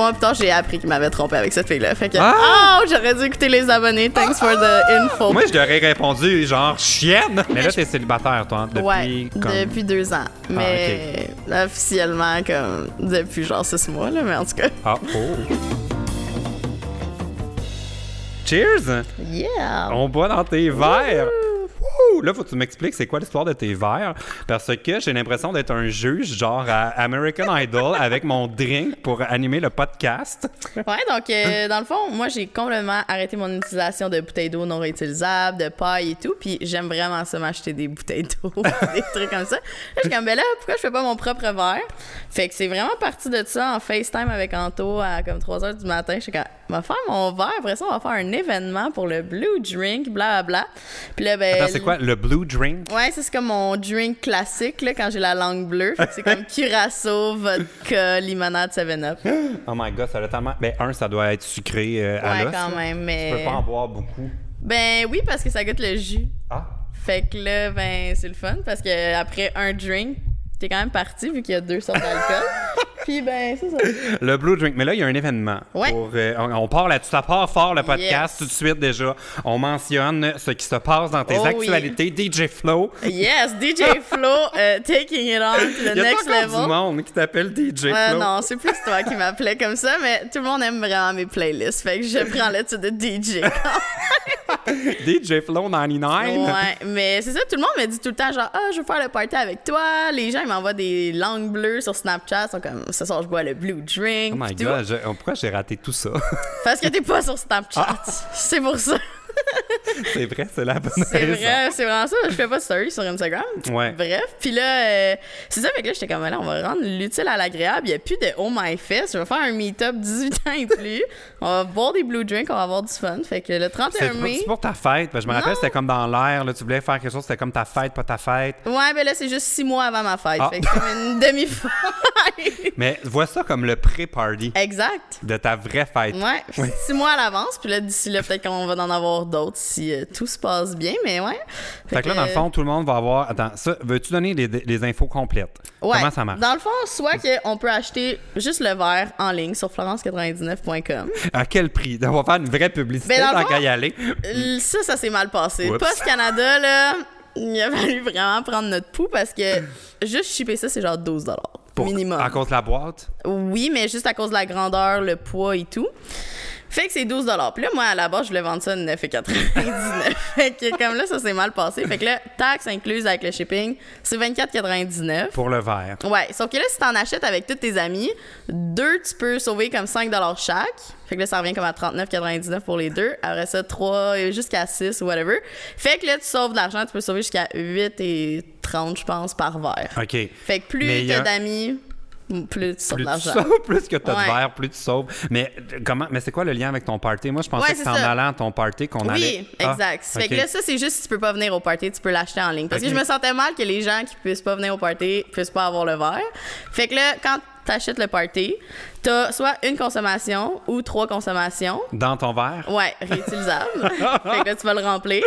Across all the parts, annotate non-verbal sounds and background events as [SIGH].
mois plus tard, j'ai appris qu'il m'avait trompé avec cette fille-là. Fait que, Ah! oh, j'aurais dû écouter les abonnés. Thanks for the info. Moi, je t'aurais répondu genre chienne. Mais là, t'es célibataire, toi, depuis ouais, comme. Ah, depuis deux ans. Mais officiellement, comme depuis genre six mois, là, mais en tout cas. Ah, oh. Cheers! Yeah! On boit dans tes verres. Là, faut que tu m'expliques c'est quoi l'histoire de tes verres. Parce que j'ai l'impression d'être un juge, genre à American Idol, [LAUGHS] avec mon drink pour animer le podcast. Ouais, donc euh, [LAUGHS] dans le fond, moi j'ai complètement arrêté mon utilisation de bouteilles d'eau non réutilisables, de paille et tout, puis j'aime vraiment ça m'acheter des bouteilles d'eau, [LAUGHS] des trucs comme ça. Là, je suis comme ben là, pourquoi je fais pas mon propre verre? Fait que c'est vraiment parti de ça en FaceTime avec Anto à comme 3 heures du matin. Je suis comme on va faire mon verre, après ça on va faire un événement pour le Blue Drink, bla bla bla. Puis là ben Attends, c'est quoi? Le Blue Drink? Ouais, c'est comme mon drink classique là, quand j'ai la langue bleue. C'est comme [LAUGHS] curacao, vodka, limonade, 7-up. [GASPS] Oh my god, ça a tellement. Ben, un, ça doit être sucré euh, à Ouais, l'os. quand même, Tu mais. peux pas en boire beaucoup. Ben oui, parce que ça goûte le jus. Ah. Fait que là, ben, c'est le fun parce que après un drink, t'es quand même parti vu qu'il y a deux sortes d'alcool. [LAUGHS] Puis ben, c'est ça. Le Blue Drink. Mais là, il y a un événement. Ouais. Pour, euh, on, on part là-dessus. Ça part fort le podcast Yes. tout de suite déjà. On mentionne ce qui se passe dans tes Oh oui. actualités. DJ Flow. Yes, DJ Flo, euh, taking it on to the Il y a next level. du monde qui t'appelle DJ Euh, Flow. non, c'est plus toi qui m'appelais comme ça, mais tout le monde aime vraiment mes playlists. Fait que je prends le titre de DJ. DJ Flow 99. Ouais, mais c'est ça, tout le monde me dit tout le temps genre ah, je veux faire le party avec toi. Les gens ils m'envoient des langues bleues sur Snapchat, ils sont comme ce soir je bois le blue drink. Oh my god, je- pourquoi j'ai raté tout ça? Parce que t'es pas sur [LAUGHS] Snapchat. Ah. C'est pour ça. [LAUGHS] c'est vrai, c'est la bonne C'est vrai, c'est vraiment ça. Je fais pas de story sur Instagram. Ouais. Bref, puis là, euh, c'est ça, fait que là, j'étais comme, là, on va rendre l'utile à l'agréable. Il y a plus de Oh My Fest. Je vais faire un meet-up 18 ans et plus. on va boire des blue drinks, on va avoir du fun. Fait que le C'est 31 pour, mai. c'est pour ta fête. je me rappelle, c'était comme dans l'air. là, Tu voulais faire quelque chose, c'était comme ta fête, pas ta fête. Ouais, ben là, c'est juste six mois avant ma fête. Ah. Fait que c'est comme une demi-fête. [LAUGHS] Mais vois ça comme le pré-party exact. de ta vraie fête. Ouais, six mois à l'avance. Puis là, d'ici là, peut-être qu'on va en avoir d'autres si euh, tout se passe bien. Mais ouais. Fait que là, dans le fond, tout le monde va avoir. Attends, ça, veux-tu donner les, les infos complètes? Ouais. Comment ça marche? Dans le fond, soit qu'on peut acheter juste le verre en ligne sur florence99.com. À quel prix? On va faire une vraie publicité Ben, dans tant qu'à y aller. Ça, ça s'est mal passé. Oups. Post Canada, là, il a fallu vraiment prendre notre pouls parce que juste shipper ça, c'est genre 12 Pour- minimum. À cause de la boîte? Oui, mais juste à cause de la grandeur, le poids et tout. Fait que c'est 12 Puis là, moi, à la base, je voulais vendre ça 9,99 [LAUGHS] Fait que comme là, ça s'est mal passé. Fait que là, taxe incluse avec le shipping, c'est 24,99 Pour le verre. Ouais, sauf que là, si t'en achètes avec tous tes amis, deux, tu peux sauver comme 5 chaque. Fait que là, ça revient comme à 39,99 pour les deux. Après ça, 3 jusqu'à 6 ou whatever. Fait que là, tu sauves de l'argent, tu peux sauver jusqu'à 8 et 30, je pense, par verre. OK. Fait que plus y a- t'as d'amis, plus tu sauves Plus de tu sauves, [LAUGHS] plus que tu as Ouais. de verre, plus tu sauves. Mais comment Mais c'est quoi le lien avec ton party? Moi, je pensais Ouais, que c'est en ça. allant à ton party qu'on allait. Oui, Ah, exact. Fait que là, ça, c'est juste si tu peux pas venir au party, tu peux l'acheter en ligne. Parce que je me sentais mal que les gens qui puissent pas venir au party puissent pas avoir le verre. Fait que là, quand t'achètes le party, t'as soit une consommation ou trois consommations. Dans ton verre? Ouais, réutilisable. [LAUGHS] fait que là, tu vas le remplir.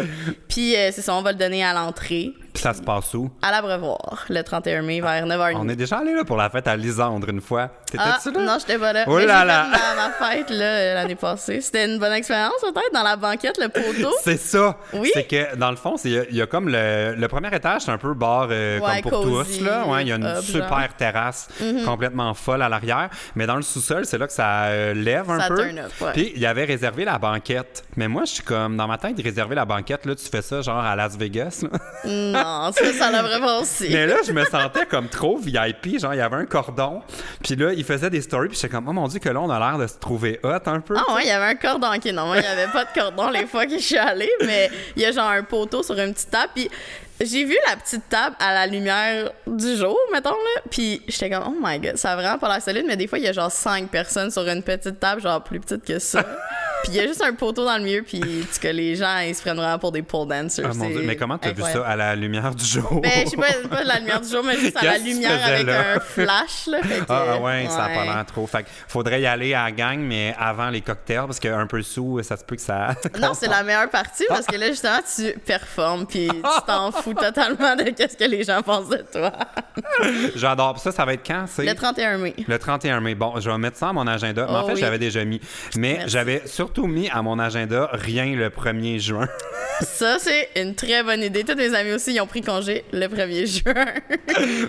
Puis euh, c'est ça, on va le donner à l'entrée, ça se passe où? à l'abreuvoir, le 31 mai, vers 9h30. On est déjà allé là pour la fête à Lisandre une fois. Ah, T'étais-tu là? non, j'étais pas là. Oh là là. ma, fête là, l'année passée. C'était une bonne expérience, peut-être, dans la banquette, le poteau? [LAUGHS] C'est ça. Oui. C'est que dans le fond, il y a- y, comme le, le premier étage, c'est un peu bar euh, Ouais, comme pour tous là. Ouais, il y a une super genre. Mhm. terrasse complètement folle à l'arrière. Mais dans le sous-sol, c'est là que ça euh, lève un Ça peu. turn up, ouais. Puis il avait réservé la banquette. Mais moi, je suis comme dans ma tête, réserver la banquette là, tu fais ça genre à Las Vegas. là. [LAUGHS] Non, ça, ça l'a vraiment aussi. Mais là, je me sentais comme trop VIP. Genre, il y avait un cordon. Puis là, il faisait des stories. Puis j'étais comme, oh mon Dieu, que là, on a l'air de se trouver hot un peu. Ah ouais, il y avait un cordon. Ok, non, moi, il n'y avait pas de cordon les fois que je suis allée, mais il y a genre un poteau sur une petite table. Puis j'ai vu la petite table à la lumière du jour, mettons, là. Puis j'étais comme, oh my god, ça a vraiment pas l'air solide, mais des fois, il y a genre cinq personnes sur une petite table, genre plus petite que ça. [LAUGHS] Puis il y a juste un poteau dans le milieu, puis cas, les gens, ils se prennent vraiment pour des pole dancers. Ah, mon Dieu, mais comment t'as vu ça à la lumière du jour? Ben, je sais pas, pas de la lumière du jour, mais juste à la que lumière avec là? un flash, là. Fait que, Ah, ouais, ça a pas l'air trop. Fait que faudrait y aller à la gang, mais avant les cocktails, parce qu'un peu sous, ça se peut que ça. [LAUGHS] Non, c'est la meilleure partie parce que là, justement, tu performes puis tu t'en [LAUGHS] fous totalement de qu'est-ce que les gens pensent de toi. [LAUGHS] J'adore. Ça, ça va être quand? Le 31 mai. le 31 mai. Bon, je vais mettre ça à mon agenda. Mais en Oh fait, oui. j'avais déjà mis. Mais j'avais surtout mis à mon agenda rien le 1er juin. [LAUGHS] Ça, c'est une très bonne idée. Tous mes amis aussi, ils ont pris congé le 1er juin. [LAUGHS]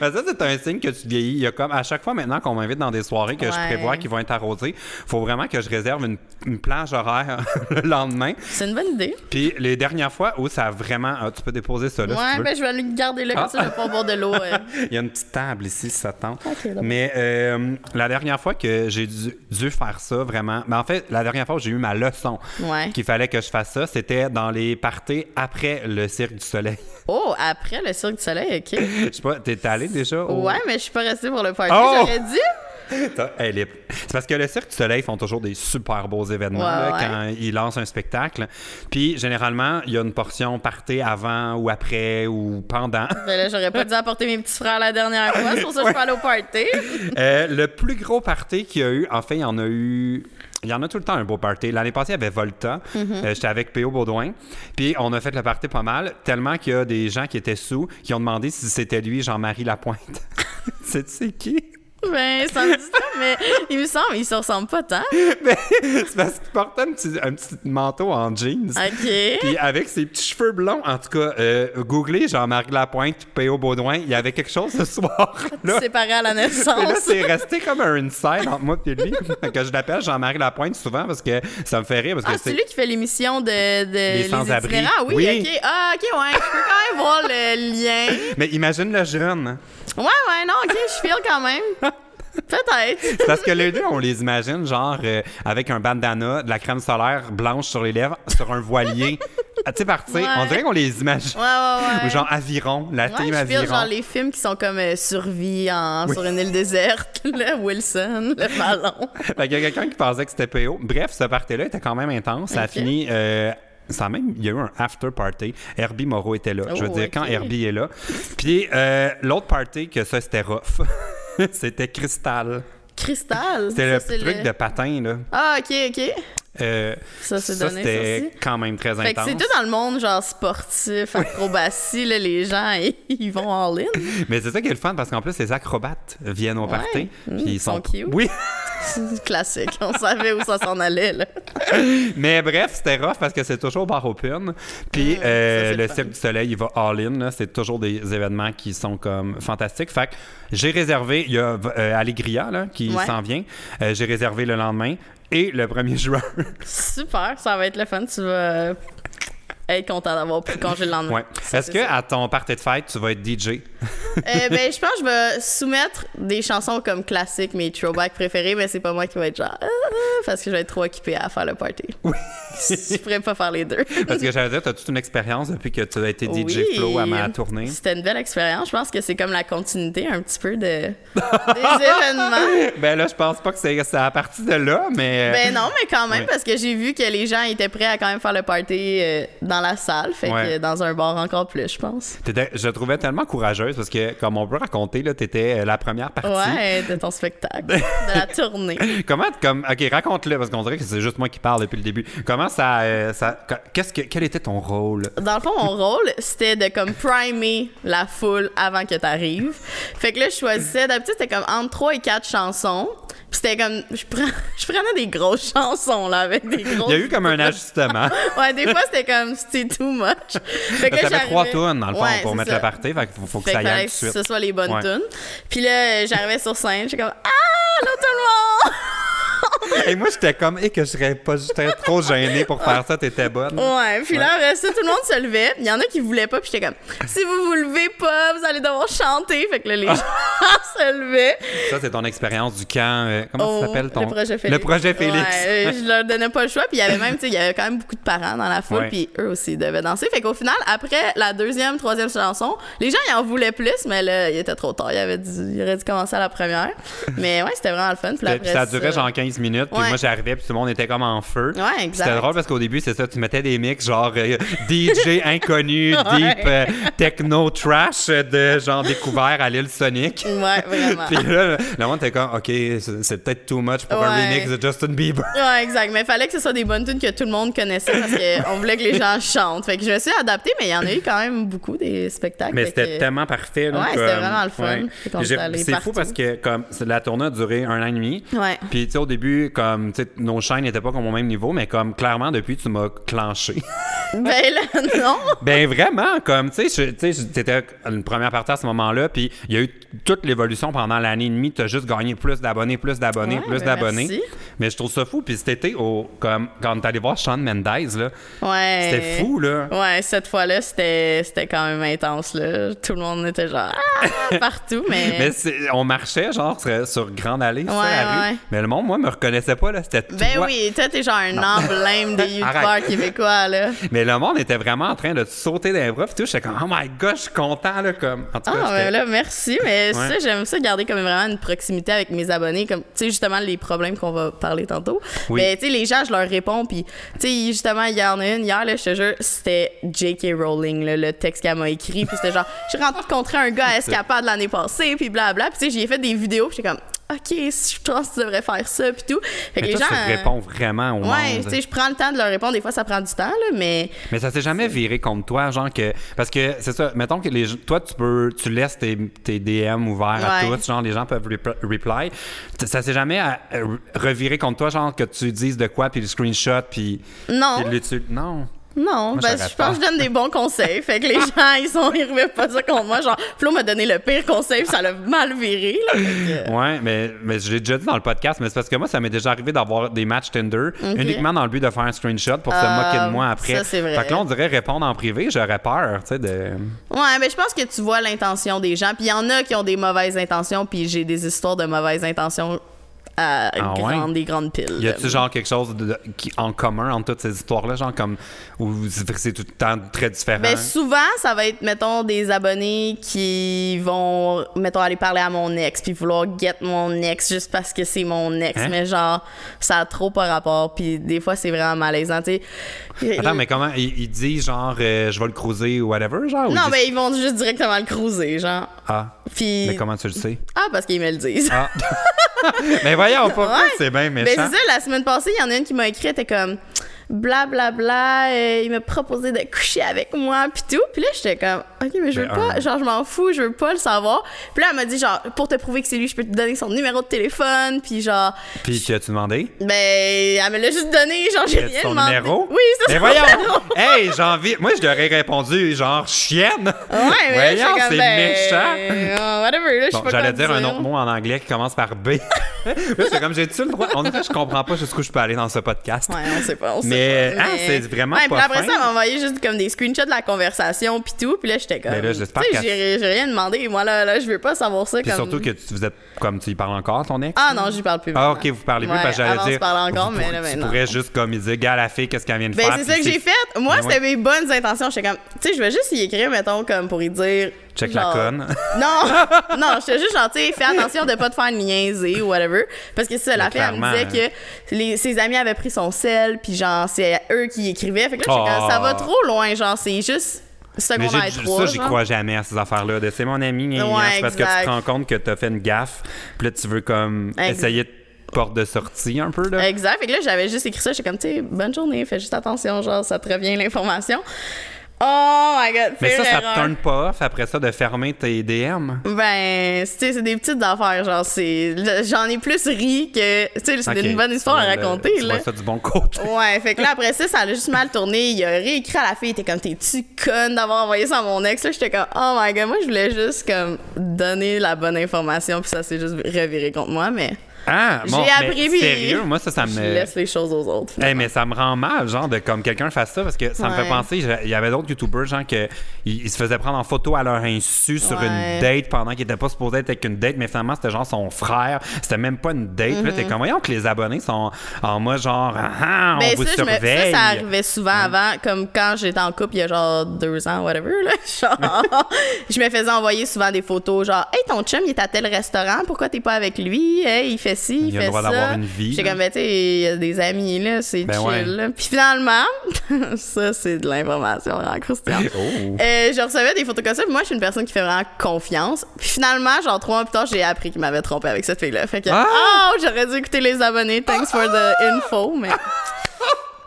Ben, ça, c'est un signe que tu vieillis. Il y a comme à chaque fois maintenant qu'on m'invite dans des soirées que je prévois qui vont être arrosées, faut vraiment que je réserve une, une plage horaire [LAUGHS] le lendemain. c'est une bonne idée. Puis les dernières fois où ça a vraiment. ah, tu peux déposer ça là. si tu ouais, veux. ben je vais le garder là, comme Ah. ça, je vais pas boire de l'eau. euh. Il y a une petite table ici, si ça te tente. Mais euh, la dernière fois que j'ai dû, dû faire ça, vraiment. Mais en fait, la dernière fois où j'ai eu ma leçon Ouais. qu'il fallait que je fasse ça, c'était dans les parties après le Cirque du Soleil. [LAUGHS] Oh, après le Cirque du Soleil, OK. Je sais pas, t'es allé déjà? au- Ouais, mais je suis pas restée pour le party. Oh! J'aurais [LAUGHS] est- C'est parce que le Cirque du Soleil font toujours des super beaux événements Ouais, là, ouais. quand ils lancent un spectacle. Puis généralement, il y a une portion party avant ou après ou pendant. [LAUGHS] Ben là, j'aurais pas dû apporter mes petits frères la dernière fois. C'est pour ça que je suis allée au party. Euh, le plus gros party qu'il y a eu, en fait, il y en a eu. Il y en a tout le temps un beau party. L'année passée, il y avait Volta. Mm-hmm. Euh, J'étais avec P.O. Baudouin. Puis on a fait le party pas mal, tellement qu'il y a des gens qui étaient sous qui ont demandé si c'était lui, Jean-Marie Lapointe. [LAUGHS] c'est qui? [LAUGHS] Ben, ça me dit ça, mais il me semble, ils se ressemblent pas tant. Mais [LAUGHS] c'est parce qu'il portait un petit, un petit manteau en jeans. OK. [LAUGHS] Puis avec ses petits cheveux blonds, en tout cas, euh, googlez Jean-Marie Lapointe, P.O. Baudouin, il y avait quelque chose ce soir-là. Séparés à la Et là, naissance. c'est resté comme un inside entre moi et lui. Que je l'appelle Jean-Marie Lapointe souvent parce que ça me fait rire. Parce Ah, que c'est lui qui fait l'émission de, de Les sans-abri. itinérants? Oui, Oui. OK. Ah, OK, ouais. Je peux quand même voir le lien. Mais imagine le jeune. Ouais, ouais, non, OK, je file quand même. [LAUGHS] Peut-être. C'est Parce que les deux, on les imagine genre euh, avec un bandana, de la crème solaire blanche sur les lèvres, sur un voilier. Ah, tu sais, parti. Ouais. On dirait qu'on les imagine. Ouais, ouais, ouais. Ou genre Aviron, la team je Aviron. genre les films qui sont comme euh, survie en, sur une île déserte, [LAUGHS] le Wilson, le ballon. [LAUGHS] Fait qu'il y a quelqu'un qui pensait que c'était PO. Bref, ce party-là était quand même intense. Ça a fini. euh, ça même, il y a eu un after party. Herbie Moreau était là. Je veux Oh, dire, quand Herbie est là. Puis euh, l'autre party, que ça, c'était rough. [LAUGHS] c'était Cristal. Cristal? [LAUGHS] C'était le truc de patin, là. Ah, OK, OK. Euh, Ça, c'est donné, c'était quand même très Fait intense. c'est tout dans le monde, genre sportif, acrobatie, là, les gens, [LAUGHS] ils vont all in. Mais c'est ça qui est le fun parce qu'en plus, les acrobates viennent au party. Mm, puis ils ils sont. sont cute. Oui. C'est classique. On savait où ça s'en allait, là. Mais bref, c'était rough parce que c'est toujours bar open. Puis euh, ça, le. Cirque du Soleil, il va all-in. C'est toujours des événements qui sont comme fantastiques. Fait que j'ai réservé, il y a euh, Allegria là, qui Ouais. s'en vient. Euh, j'ai réservé le lendemain et le 1er [LAUGHS] juin. Super, ça va être le fun. Tu vas être content d'avoir pris congé le lendemain. ouais. Est-ce que ça. à ton party de fête, tu vas être DJ? Euh, [LAUGHS] ben, je pense que je vais soumettre des chansons comme classiques, mes throwbacks préférés, mais c'est pas moi qui va être genre. Ah, parce que je vais être trop occupée à faire le party. Oui. [LAUGHS] je pourrais pas faire les deux. Parce que j'allais dire, tu as toute une expérience depuis que tu as été DJ Oui. Flow à ma tournée. C'était une belle expérience. Je pense que c'est comme la continuité un petit peu de des [LAUGHS] événements. Ben là, je pense pas que c'est à partir de là, mais. Ben non, mais quand même, Ouais. parce que j'ai vu que les gens étaient prêts à quand même faire le party euh, dans la salle. Fait Ouais. que dans un bar encore plus, je pense. T'étais- je trouvais tellement courageuse parce que, comme on peut raconter, là, t'étais euh, la première partie. Ouais, de ton spectacle, de la [LAUGHS] tournée. Comment, comme, ok, raconte-le parce qu'on dirait que c'est juste moi qui parle depuis le début. Comment ça, euh, ça qu'est-ce que, quel était ton rôle? Dans le fond, mon rôle, c'était de comme primer la foule avant que t'arrives. Fait que là, je choisissais, d'habitude, c'était comme entre 3 et 4 chansons. Puis c'était comme, je, prends, [LAUGHS] je prenais des grosses chansons, là, avec des grosses... Il y a eu comme un [LAUGHS] ajustement. Ouais, des fois, c'était comme, c'était too much. Fait que que T'avais trois tunes dans le fond Ouais, pour mettre ça. le party, fait qu'il faut, faut que Fait ça y aille que tout de suite. ce soit les bonnes Ouais. tunes. Puis là, j'arrivais sur scène, j'étais comme, ah, là, tout le monde! [LAUGHS] Et moi, j'étais comme, et que je serais pas, j'étais trop gênée pour faire ça, t'étais bonne. Ouais, puis là, ça, tout le monde se levait. Il y en a qui voulaient pas, puis j'étais comme, si vous vous levez pas, vous allez devoir chanter. Fait que là, les [LAUGHS] gens se levaient. Ça, c'est ton expérience du camp. euh, comment Oh, ça s'appelle ton Le projet Félix. Le projet Félix. Ouais, euh, je leur donnais pas le choix. Puis il y avait même, tu sais, il y avait quand même beaucoup de parents dans la foule. Puis eux aussi devaient danser. Fait qu'au final, après la deuxième, troisième chanson, les gens, ils en voulaient plus, mais là, il était trop tard. Il, avait dû, il aurait dû commencer à la première. Mais ouais, c'était vraiment le fun. Puis Puis après ça durait genre 15 minutes, minutes, puis Ouais. moi j'arrivais, puis tout le monde était comme en feu. Ouais, exact. C'était drôle parce qu'au début, c'est ça, tu mettais des mix genre euh, [LAUGHS] DJ inconnu, deep, euh, techno trash de genre découvert à l'île Sonic. Ouais, vraiment. [LAUGHS] Puis là, le monde était comme, OK, c'est peut-être too much pour un Ouais. remix de Justin Bieber. [LAUGHS] Ouais, exact. Mais il fallait que ce soit des bonnes tunes que tout le monde connaissait parce qu'on voulait que les gens chantent. Fait que je me suis adaptée, mais il y en a eu quand même beaucoup des spectacles. Mais c'était que- tellement parfait. Ouais, c'était vraiment le fun. C'est fou parce que comme la tournée a duré un an et demi. Ouais. Puis tu sais, au début, comme tu sais, nos chaînes n'étaient pas comme au même niveau, mais comme clairement depuis, tu m'as clenché. [LAUGHS] Ben là, non. ben vraiment, comme tu sais, tu sais, t'étais une première partie à ce moment-là, puis il y a eu toute l'évolution pendant l'année et demie. T'as juste gagné plus d'abonnés, plus d'abonnés, Ouais, plus ben d'abonnés. Mais je trouve ça fou. Puis cet été, au, comme quand t'es allé voir Shawn Mendes, là, Ouais. c'était fou là. Ouais, cette fois-là, c'était c'était quand même intense. Là. Tout le monde était genre ah, partout, mais. [LAUGHS] Mais on marchait genre sur, Grande Allée, sur Ouais, la rue. Mais le monde, moi, me reconnaissait pas là. C'était Ben oui, toi, t'es genre un emblème des [LAUGHS] youtubeurs québécois, là. Mais le monde était vraiment en train de sauter les bras. Puis tout, j'étais comme, oh my god, je suis content, là. Comme... En tout cas, Ah, ben là, merci. Mais Ouais. ça, j'aime ça, garder comme vraiment une proximité avec mes abonnés. Comme, tu sais, justement, les problèmes qu'on va parler tantôt. Oui. Mais, tu sais, les gens, je leur réponds. Puis, tu sais, justement, il y en a une hier, là, je te jure, c'était J.K. Rowling, là, le texte qu'elle m'a écrit. Puis, c'était genre, j'ai rencontré un gars à Escapade l'année passée. Puis, blabla. Puis, tu sais, j'ai fait des vidéos. Puis, j'étais comme, OK, je pense que tu devrais faire ça. Puis, tout. Fait que Mais les toi, gens. tu euh, réponds vraiment au Ouais, monde. tu sais, je prends le temps de leur répondre. Des fois, ça prend du temps, là, mais. Mais ça s'est jamais viré contre toi, genre que. Parce que c'est ça, mettons que les, toi, tu peux. Tu laisses tes, tes DM ouverts à Ouais. tous, genre les gens peuvent rep- reply. Ça s'est jamais à- à reviré contre toi, genre que tu dises de quoi, puis le screenshot, puis. Non. puis Non. Non, ben, je pense que je donne des bons conseils. Fait que les [LAUGHS] gens, ils sont, ils remettent pas ça contre moi. Genre, Flo m'a donné le pire conseil, puis ça l'a mal viré, là. Que- Ouais, mais, mais je l'ai déjà dit dans le podcast, mais c'est parce que moi, ça m'est déjà arrivé d'avoir des matchs Tinder uniquement dans le but de faire un screenshot pour se Ah, moquer de moi après. ça, c'est vrai. Fait que là, on dirait répondre en privé, j'aurais peur, tu sais, de. Ouais, mais je pense que tu vois l'intention des gens. Puis il y en a qui ont des mauvaises intentions, puis j'ai des histoires de mauvaises intentions à Ah ouais? des grandes piles. Y a-tu genre quelque chose de- de- qui, en commun entre toutes ces histoires-là, genre comme. Ou c'est tout le temps très différent? Ben souvent, ça va être, mettons, des abonnés qui vont, mettons, aller parler à mon ex, puis vouloir get mon ex juste parce que c'est mon ex. Hein? Mais genre, ça a trop pas rapport, puis des fois, c'est vraiment malaisant, tu sais. Attends, mais comment? Ils, disent genre, euh, je vais le cruiser ou whatever, genre? Non, mais ils vont juste directement le cruiser, genre. Ah, Puis. mais comment tu le sais? Ah, parce qu'ils me le disent. Ah. [LAUGHS] mais voyons, pas Ouais. c'est bien Ben, méchant. c'est ça, la semaine passée, il y en a une qui m'a écrit, elle était comme blablabla, bla, bla, il m'a proposé de coucher avec moi, puis tout. Puis là, j'étais comme, OK, mais je veux Ben, pas, un- genre, je m'en fous, je veux pas le savoir. Puis là, elle m'a dit, genre, pour te prouver que c'est lui, je peux te donner son numéro de téléphone, puis genre, Puis tu as-tu demandé? ben, elle me l'a juste donné, genre, j'ai rien son demandé. numéro? Oui, c'est Mais son voyons! numéro. hey, j'ai envie. Moi, je leur ai répondu genre chienne. Ouais, mais voyons, c'est ben, méchant. euh, whatever, là, Bon, pas j'allais quoi dire un autre mot en anglais qui commence par B. [LAUGHS] C'est comme j'ai-tu le droit? On dirait je comprends pas jusqu'où je peux aller dans ce podcast. Ouais, on sait pas, on sait Mais, pas. ah, c'est vraiment ouais, pas puis après fin. ça, elle m'a envoyé juste comme des screenshots de la conversation puis tout, puis là j'étais comme Ben là, j'espère tu qu'elle- j'ai rien demandé, moi là, là je veux pas savoir ça Puis comme surtout que tu, vous êtes comme tu y parles encore, ton ex? Ah non, j'y parle plus. Ah, maintenant. ok, vous parlez plus Ouais, parce que j'allais dire. parlait encore, vous mais là, tu maintenant. pourrais juste comme il dire, gars, la fille, qu'est-ce qu'elle vient de Ben, faire. c'est ça que j'ai fait. Moi, Ben c'était mes bonnes intentions. J'étais comme, tu sais, je vais juste y écrire, mettons, comme pour y dire. Check la conne. [LAUGHS] Non, non, j'étais juste genre, tu fais attention de pas te faire niaiser ou whatever. Parce que c'est ça, la Mais fille, elle me disait que les, ses amis avaient pris son sel, puis genre, c'est eux qui écrivaient. Fait que là, j'étais comme, ça va Oh. trop loin, genre, c'est juste Mais secondaire j'ai- 3. ça, j'y crois jamais à ces affaires-là. de C'est mon ami, Ouais, c'est parce que tu te rends compte que t'as fait une gaffe, puis là, tu veux comme essayer de porte de sortie un peu, là. Exact. Fait que là, j'avais juste écrit ça. J'étais comme, tu sais, bonne journée, fais juste attention, genre, ça te revient l'information. Oh my god, Mais ça, ça te turn pas off après ça de fermer tes DM? Ben, c'est des petites affaires, genre, c'est. J'en ai plus ri que. Tu sais, c'est une bonne histoire à raconter, tu là. vois ça du bon côté. [LAUGHS] Ouais, fait que là, après ça, ça a juste mal tourné. Il a réécrit à la fille, il était comme, t'es-tu conne d'avoir envoyé ça à mon ex? Là, j'étais comme, oh my god, moi, je voulais juste, comme, donner la bonne information, puis ça s'est juste reviré contre moi, mais Ah, j'ai bon, mais appris, puis. sérieux, moi, ça, ça Je me... laisse les choses aux autres. Hey, mais ça me rend mal, genre, de comme quelqu'un fasse ça, parce que ça me fait penser, il y avait d'autres YouTubers, genre, que ils, se faisaient prendre en photo à leur insu sur Ouais. une date pendant qu'ils étaient pas supposés être avec une date, mais finalement, c'était genre son frère. C'était même pas une date. Puis Là, t'es comme, voyons que les abonnés sont en mode genre, ah, ah, on Ben, vous ça, me- surveille. ça, ça arrivait souvent avant, comme quand j'étais en couple il y a genre deux ans, whatever, là. [LAUGHS] Genre, [LAUGHS] je me faisais envoyer souvent des photos, genre, hey, ton chum, il est à tel restaurant, pourquoi t'es pas avec lui? Hey, il fait fait ci, il fait droit ça. une vie, J'étais comme, ben, tu sais, il y a des amis, là, c'est Ben chill, ouais. là. Puis finalement, [LAUGHS] ça, c'est de l'information vraiment croustillante. [LAUGHS] Oh. Euh, je recevais des photos comme ça, puis moi, je suis une personne qui fait vraiment confiance. Puis finalement, genre trois mois plus tard, j'ai appris qu'il m'avait trompé avec cette fille-là. Fait que, Ah! oh, j'aurais dû écouter les abonnés. Thanks for the info, mais. [LAUGHS]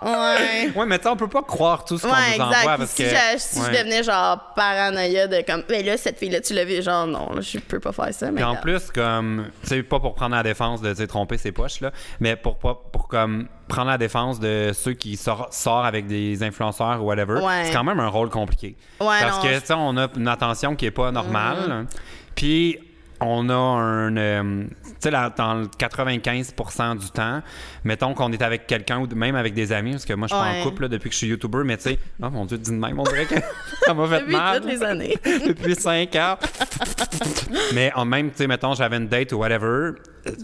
Ouais. Ouais, mais tu sais, on peut pas croire tout ce qu'on Ouais, nous envoie parce si, que. je, si ouais. je devenais genre paranoïa de comme, mais là, cette fille-là, tu l'as vu, genre, non, là, je peux pas faire ça. Mais en plus, comme, tu sais, pas pour prendre la défense de tromper ses poches, là, mais pour, pas- pour comme prendre la défense de ceux qui sor- sortent avec des influenceurs ou whatever, Ouais. c'est quand même un rôle compliqué. Ouais, Parce non, que, tu sais, on a une attention qui est pas normale. Puis on a un. euh, tu sais, dans le 95% du temps, mettons qu'on est avec quelqu'un ou même avec des amis, parce que moi, je suis pas Ouais. en couple là, depuis que je suis YouTuber, mais tu sais, oh mon Dieu, dis de même, on dirait que [LAUGHS] ça m'a fait Depuis mal. toutes les années. [LAUGHS] depuis 5 ans. [LAUGHS] mais en même, tu sais, mettons, j'avais une date ou whatever,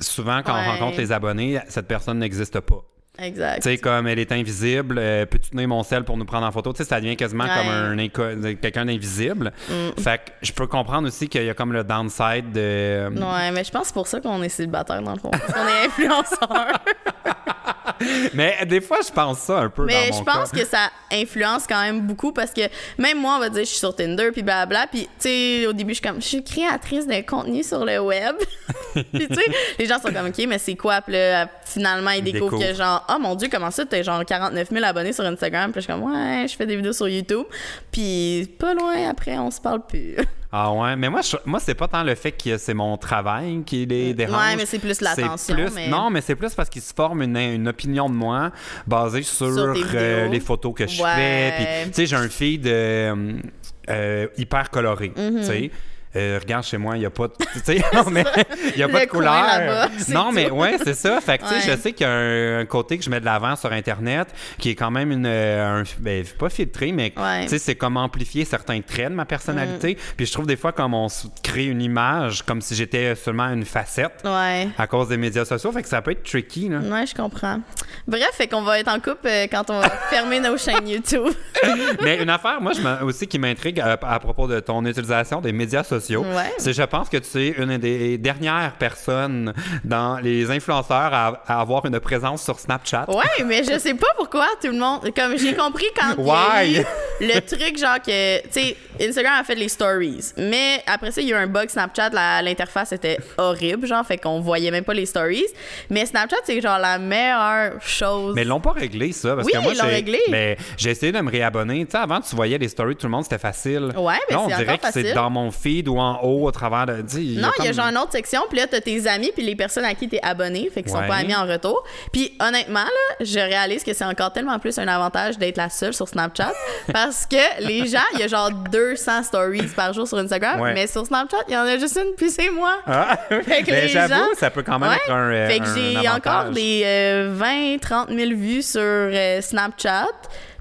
souvent quand Ouais. on rencontre les abonnés, cette personne n'existe pas. Exact. Tu sais, comme elle est invisible, euh, peux-tu tenir mon sel pour nous prendre en photo? Tu sais, ça devient quasiment Ouais. Mm. comme un quelqu'un d'invisible. Fait que je peux comprendre aussi qu'il y a comme le downside de. Ouais, mais je pense que c'est pour ça qu'on est célibataire, dans le fond. Qu'on est influenceur. [LAUGHS] [LAUGHS] Mais des fois, je pense ça un peu Mais dans je pense cas. que ça influence quand même beaucoup parce que même moi, on va dire, je suis sur Tinder, puis blabla. Puis, tu sais, au début, je suis comme, je suis créatrice de contenu sur le web. [LAUGHS] puis, tu sais, les gens sont comme, OK, mais c'est quoi? Puis là, finalement, ils découvrent que, genre, oh mon Dieu, comment ça, t'as genre 49 000 abonnés sur Instagram? Puis, je suis comme, ouais, je fais des vidéos sur YouTube. Puis, pas loin après, on se parle plus. [LAUGHS] Ah ouais, mais moi, je- moi c'est pas tant le fait que c'est mon travail qui les dérange. Ouais, mais c'est plus l'attention, mais- Non, mais c'est plus parce qu'ils se forment une, une opinion de moi basée sur, euh, les photos que je Ouais. fais. Puis, tu sais, j'ai un feed euh, euh, hyper coloré. Mm-hmm. Tu sais. Euh, regarde chez moi, il n'y a pas de. Tu sais, [LAUGHS] [LAUGHS] non, mais n'y a pas de couleur. Non, mais ouais, c'est ça. Fait que, Ouais. je sais qu'il y a un, un côté que je mets de l'avant sur Internet qui est quand même une. euh, un- ben, pas filtré, mais Ouais. c'est comme amplifier certains traits de ma personnalité. Puis je trouve des fois comme on crée une image comme si j'étais seulement une facette Ouais. à cause des médias sociaux. Fait que ça peut être tricky, là. Ouais, je comprends. Bref, fait qu'on va être en couple euh, quand on va [LAUGHS] fermer nos chaînes YouTube. Mais une affaire, moi, je aussi qui m'intrigue à, à propos de ton utilisation des médias sociaux, Ouais. c'est je pense que tu es une des dernières personnes dans les influenceurs à, à avoir une présence sur Snapchat. Ouais, mais je sais pas pourquoi tout le monde. Comme j'ai compris quand Why? eu le truc, genre que. Tu sais, Instagram a fait les stories. Mais après ça, il y a eu un bug Snapchat. la- L'interface était horrible, genre, fait qu'on voyait même pas les stories. Mais Snapchat, c'est genre la meilleure chose. Mais ils l'ont pas réglé, ça. Parce Oui, que moi, ils l'ont réglé. Mais j'ai essayé de me réabonner. Tu sais, avant, tu voyais les stories de tout le monde, c'était facile. Ouais, mais Là, on dirait que c'est dans mon feed ou en haut, au travers de. Non, il y a genre une autre section, puis là, t'as tes amis, puis les personnes à qui t'es abonné, fait qu'ils sont pas amis en retour. Puis honnêtement, là, je réalise que c'est encore tellement plus un avantage d'être la seule sur Snapchat, [LAUGHS] parce que les gens, il y a genre 200 stories par jour sur Instagram, Ouais. mais sur Snapchat, il y en a juste une, puis c'est moi. Ah, [LAUGHS] Fait que mais les gens- ça peut quand même Ouais. être un. euh, fait que j'ai encore des euh, 20, 30 000 vues sur euh, Snapchat.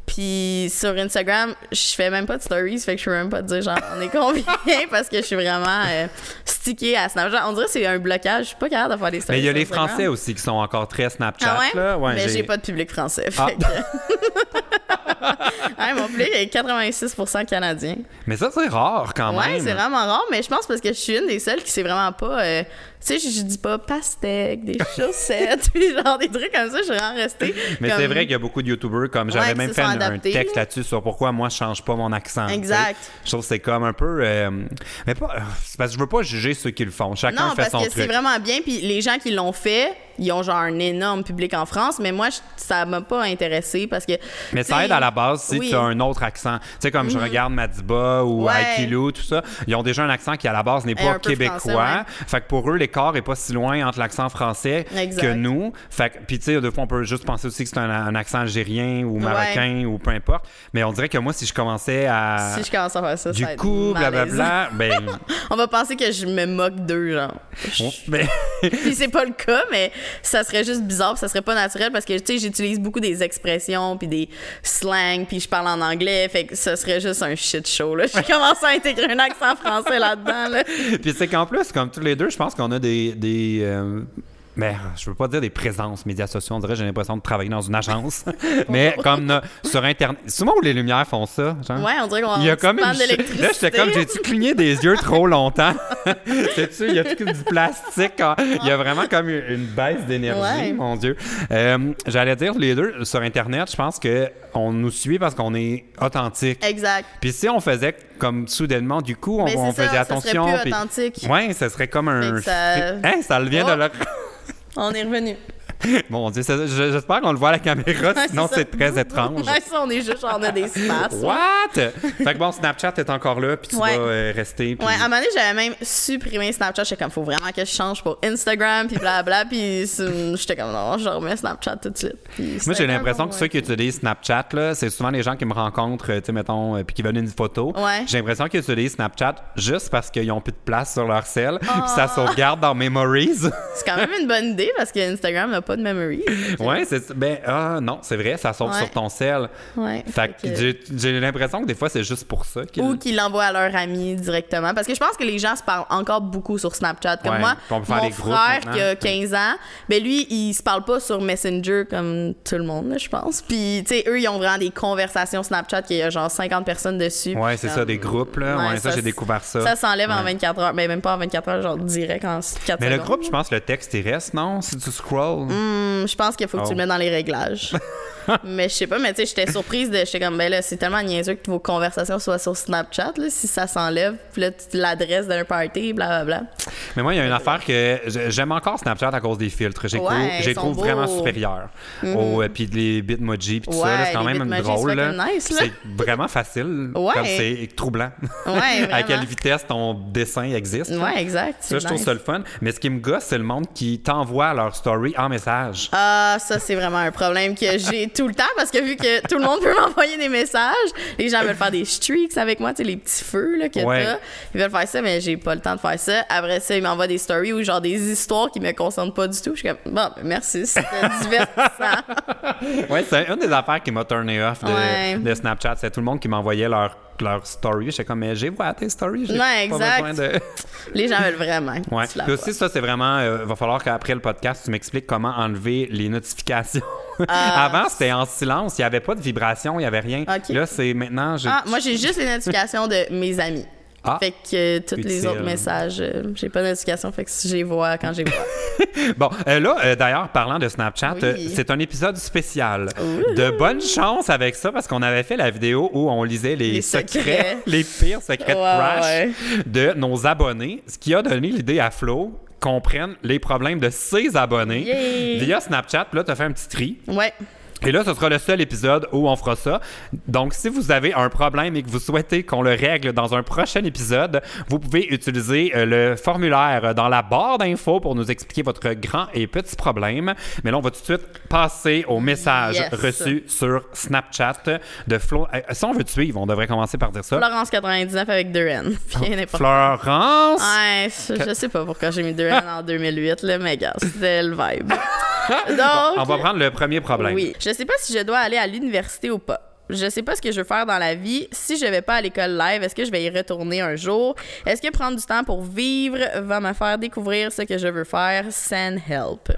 Puis sur Instagram, je fais même pas de stories, fait que je peux même pas te dire genre on est combien [LAUGHS] parce que je suis vraiment euh, stickée à Snapchat. On dirait que c'est un blocage, je suis pas capable de faire des stories. Mais il y a les Instagram. Français aussi qui sont encore très Snapchat. Ah ouais? Là. Ouais, mais j'ai pas de public français. Ah. Fait que... [LAUGHS] ouais, mon public est 86% canadien. Mais ça, c'est rare quand Ouais, même. c'est vraiment rare, mais je pense parce que je suis une des seules qui sait vraiment pas. euh, sais, je, je dis pas pastèque, des chaussettes, [LAUGHS] puis genre des trucs comme ça. Je suis vraiment restée. Mais comme- c'est vrai qu'il y a beaucoup de YouTubers, comme j'avais Ouais, même fait un, texte là. là-dessus sur pourquoi moi je change pas mon accent. Exact. Je trouve que c'est comme un peu. euh, mais pas. euh, parce que je veux pas juger ceux qui le font. Chacun Non, fait parce son que c'est truc. vraiment bien. Puis les gens qui l'ont fait, ils ont genre un énorme public en France. Mais moi, je- ça m'a pas intéressé parce que. Mais ça aide à la base si oui. Tu as un autre accent. Tu sais, comme je regarde Madiba ou Ouais. Aikilou, tout ça, ils ont déjà un accent qui à la base n'est pas québécois. français, Fait que pour eux, l'écart est pas si loin entre l'accent français Exact. que nous. Fait puis tu sais, des fois, on peut juste penser aussi que c'est un, un accent algérien ou marocain ou peu importe. Mais on dirait que moi, si je commençais à. Si je commence à faire ça, du ça coup, blablabla, ben. [LAUGHS] On va penser que je me moque d'eux, genre. ben [LAUGHS] Puis c'est pas le cas, mais ça serait juste bizarre, puis ça serait pas naturel parce que, tu sais, j'utilise beaucoup des expressions, puis des slangs, puis je parle en anglais, fait que ça serait juste un shit show, là. Je commence à intégrer un accent français là-dedans, là. [LAUGHS] Puis c'est qu'en plus, comme tous les deux, je pense qu'on a des, euh, mais je veux pas dire des présences médias sociaux, on dirait que j'ai l'impression de travailler dans une agence. [LAUGHS] mais comme euh, sur Internet. Souvent où les lumières font ça. Genre. Ouais, on dirait qu'on Il y a comme une... Là, j'étais comme, j'ai-tu cligné des yeux trop longtemps? [LAUGHS] Sais-tu, il y a tout du plastique? quand- Il y a vraiment comme une une baisse d'énergie, Ouais. mon Dieu. Euh, J'allais dire, les deux, sur Internet, je pense que on nous suit parce qu'on est authentique. Exact. Puis si on faisait comme soudainement, du coup, on, faisait ça, ça serait attention. plus authentique. Ouais, ça serait comme un. Ça- Hein, ça le vient de leur. On est revenu. [LAUGHS] Mon Dieu, j'espère qu'on le voit à la caméra, sinon c'est très étrange. Ouais, ça, on est juste, on a des [LAUGHS] espaces. What? fait que bon, Snapchat est encore là, puis tu Ouais. vas euh, rester. puis- Ouais, à un moment donné, j'avais même supprimé Snapchat. J'étais comme, faut vraiment que je change pour Instagram, puis blabla. Puis j'étais comme, non, je remets Snapchat tout de suite. Puis Moi, j'ai l'impression que ouais. ceux qui utilisent Snapchat, là, c'est souvent les gens qui me rencontrent, euh, tu sais, mettons, euh, puis qui veulent une photo. Ouais. J'ai l'impression qu'ils utilisent Snapchat juste parce qu'ils ont plus de place sur leur sel, puis Ah. ça sauvegarde dans Memories. C'est quand même une bonne idée parce que Instagram n'a pas de memory. ouais, c'est ben ah non, c'est vrai, ça Ouais. sur ton sel. Ouais. Fait que que- j'ai- l'impression que des fois c'est juste pour ça qu'ils Ou qu'ils l'envoient à leurs amis directement. Parce que je pense que les gens se parlent encore beaucoup sur Snapchat. Comme Ouais, moi, mon frère qui a 15 ans, ben lui, il se parle pas sur Messenger comme tout le monde, je pense. Puis, tu sais, eux, ils ont vraiment des conversations Snapchat qu'il y a genre 50 personnes dessus. Ouais, c'est ça, des groupes, là. Ouais, ça, j'ai découvert ça. Ça s'enlève en Ouais. 24 heures. Ben, même pas en 24 heures, genre direct en 4 Mais le groupe, je pense, le texte, il reste, non? Si tu scrolls. Hum, je pense qu'il faut que tu Oh. le mettes dans les réglages. [LAUGHS] mais je sais pas, mais tu sais, j'étais surprise de. J'étais comme, ben là, c'est tellement niaiseux que vos conversations soient sur Snapchat, là, si ça s'enlève, puis là, tu l'adresse d'un party, blablabla. Mais moi, il y a une affaire que j'ai- j'aime encore Snapchat à cause des filtres. J'ai Ouais, vraiment supérieur. Au, euh, puis les bitmojis, puis tout ça, Ouais, là, c'est quand même drôle. nice. C'est vraiment facile. Ouais. C'est troublant. Ouais, [LAUGHS] à quelle vitesse ton dessin existe. Ouais, exact. Ça, je trouve ça le fun. Mais ce qui me gosse, c'est le monde qui t'envoie leur story en message. Ah, ça, c'est vraiment un problème que j'ai tout le temps parce que vu que tout le monde peut [LAUGHS] m'envoyer des messages, les gens veulent faire des streaks avec moi, tu sais, les petits feux là, que Ouais. t'as. Ils veulent faire ça, mais j'ai pas le temps de faire ça. Après ça, ils m'envoient des stories ou genre des histoires qui me concernent pas du tout. Je suis comme, bon, ben, merci, c'était [LAUGHS] divertissant. Ouais, c'est une des affaires qui m'a turné off de, Ouais. de Snapchat. C'est tout le monde qui m'envoyait leur, leur story. J'étais comme, mais j'ai vu tes stories. Ouais, pas exact. besoin de. [LAUGHS] les gens veulent vraiment. Ouais. tu Puis vois. aussi, ça, c'est vraiment. Il va falloir qu'après le podcast, tu m'expliques comment enlever les notifications. Ah. [LAUGHS] Avant, c'était en silence. Il n'y avait pas de vibration, il n'y avait rien. Ok. Là, c'est maintenant. Ah, moi, j'ai juste les notifications de mes amis. Ah. Fait que euh, tous les autres messages, euh, j'ai pas de notification, fait que je les vois quand je les vois. [LAUGHS] Bon, euh, là, euh, d'ailleurs, parlant de Snapchat, Oui. euh, c'est un épisode spécial. De bonne chance avec ça, parce qu'on avait fait la vidéo où on lisait les, Les secrets, secrets. [LAUGHS] les pires secrets Crash ouais. de nos abonnés, ce qui a donné l'idée à Flo qu'on prenne les problèmes de ses abonnés via Snapchat. Puis Là, tu as fait un petit tri. Ouais. Et là, ce sera le seul épisode où on fera ça. Donc, si vous avez un problème et que vous souhaitez qu'on le règle dans un prochain épisode, vous pouvez utiliser euh, le formulaire dans la barre d'infos pour nous expliquer votre grand et petit problème. Mais là, on va tout de suite passer au message Yes. reçu sur Snapchat de Flo. Euh, Si on veut te suivre, on devrait commencer par dire ça. Florence 99 avec deux N. [LAUGHS] Florence! Ouais, je, je sais pas pourquoi j'ai mis deux N en 2008, là, mais gars, c'était le vibe. [LAUGHS] Donc, on va prendre le premier problème. oui. Je sais pas si je dois aller à l'université ou pas. Je sais pas ce que je veux faire dans la vie. Si je vais pas à l'école live, est-ce que je vais y retourner un jour? Est-ce que prendre du temps pour vivre va me faire découvrir ce que je veux faire? Send help.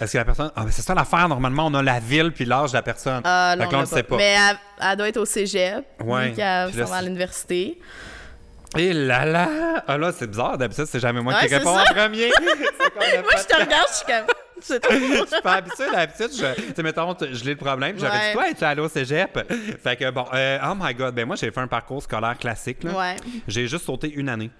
Est-ce que la personne. Ah, ben c'est ça l'affaire. Normalement, on a la ville puis l'âge de la personne. Ah, non, on l'a sait pas. Mais elle, elle doit être au cégep, Ouais. qu'elle va à l'université. Et là là! Ah là, c'est bizarre. D'habitude, c'est jamais moi Ouais, qui réponds en premier. [LAUGHS] Moi, je te regarde, je suis comme... [LAUGHS] Je suis pas habitué d'habitude. Je, tu sais, mettons, je lis le problème. J'aurais Ouais. dit, toi, es-tu allé au cégep? Fait que bon, euh, oh my god, ben moi, j'ai fait un parcours scolaire classique. là. Ouais. J'ai juste sauté une année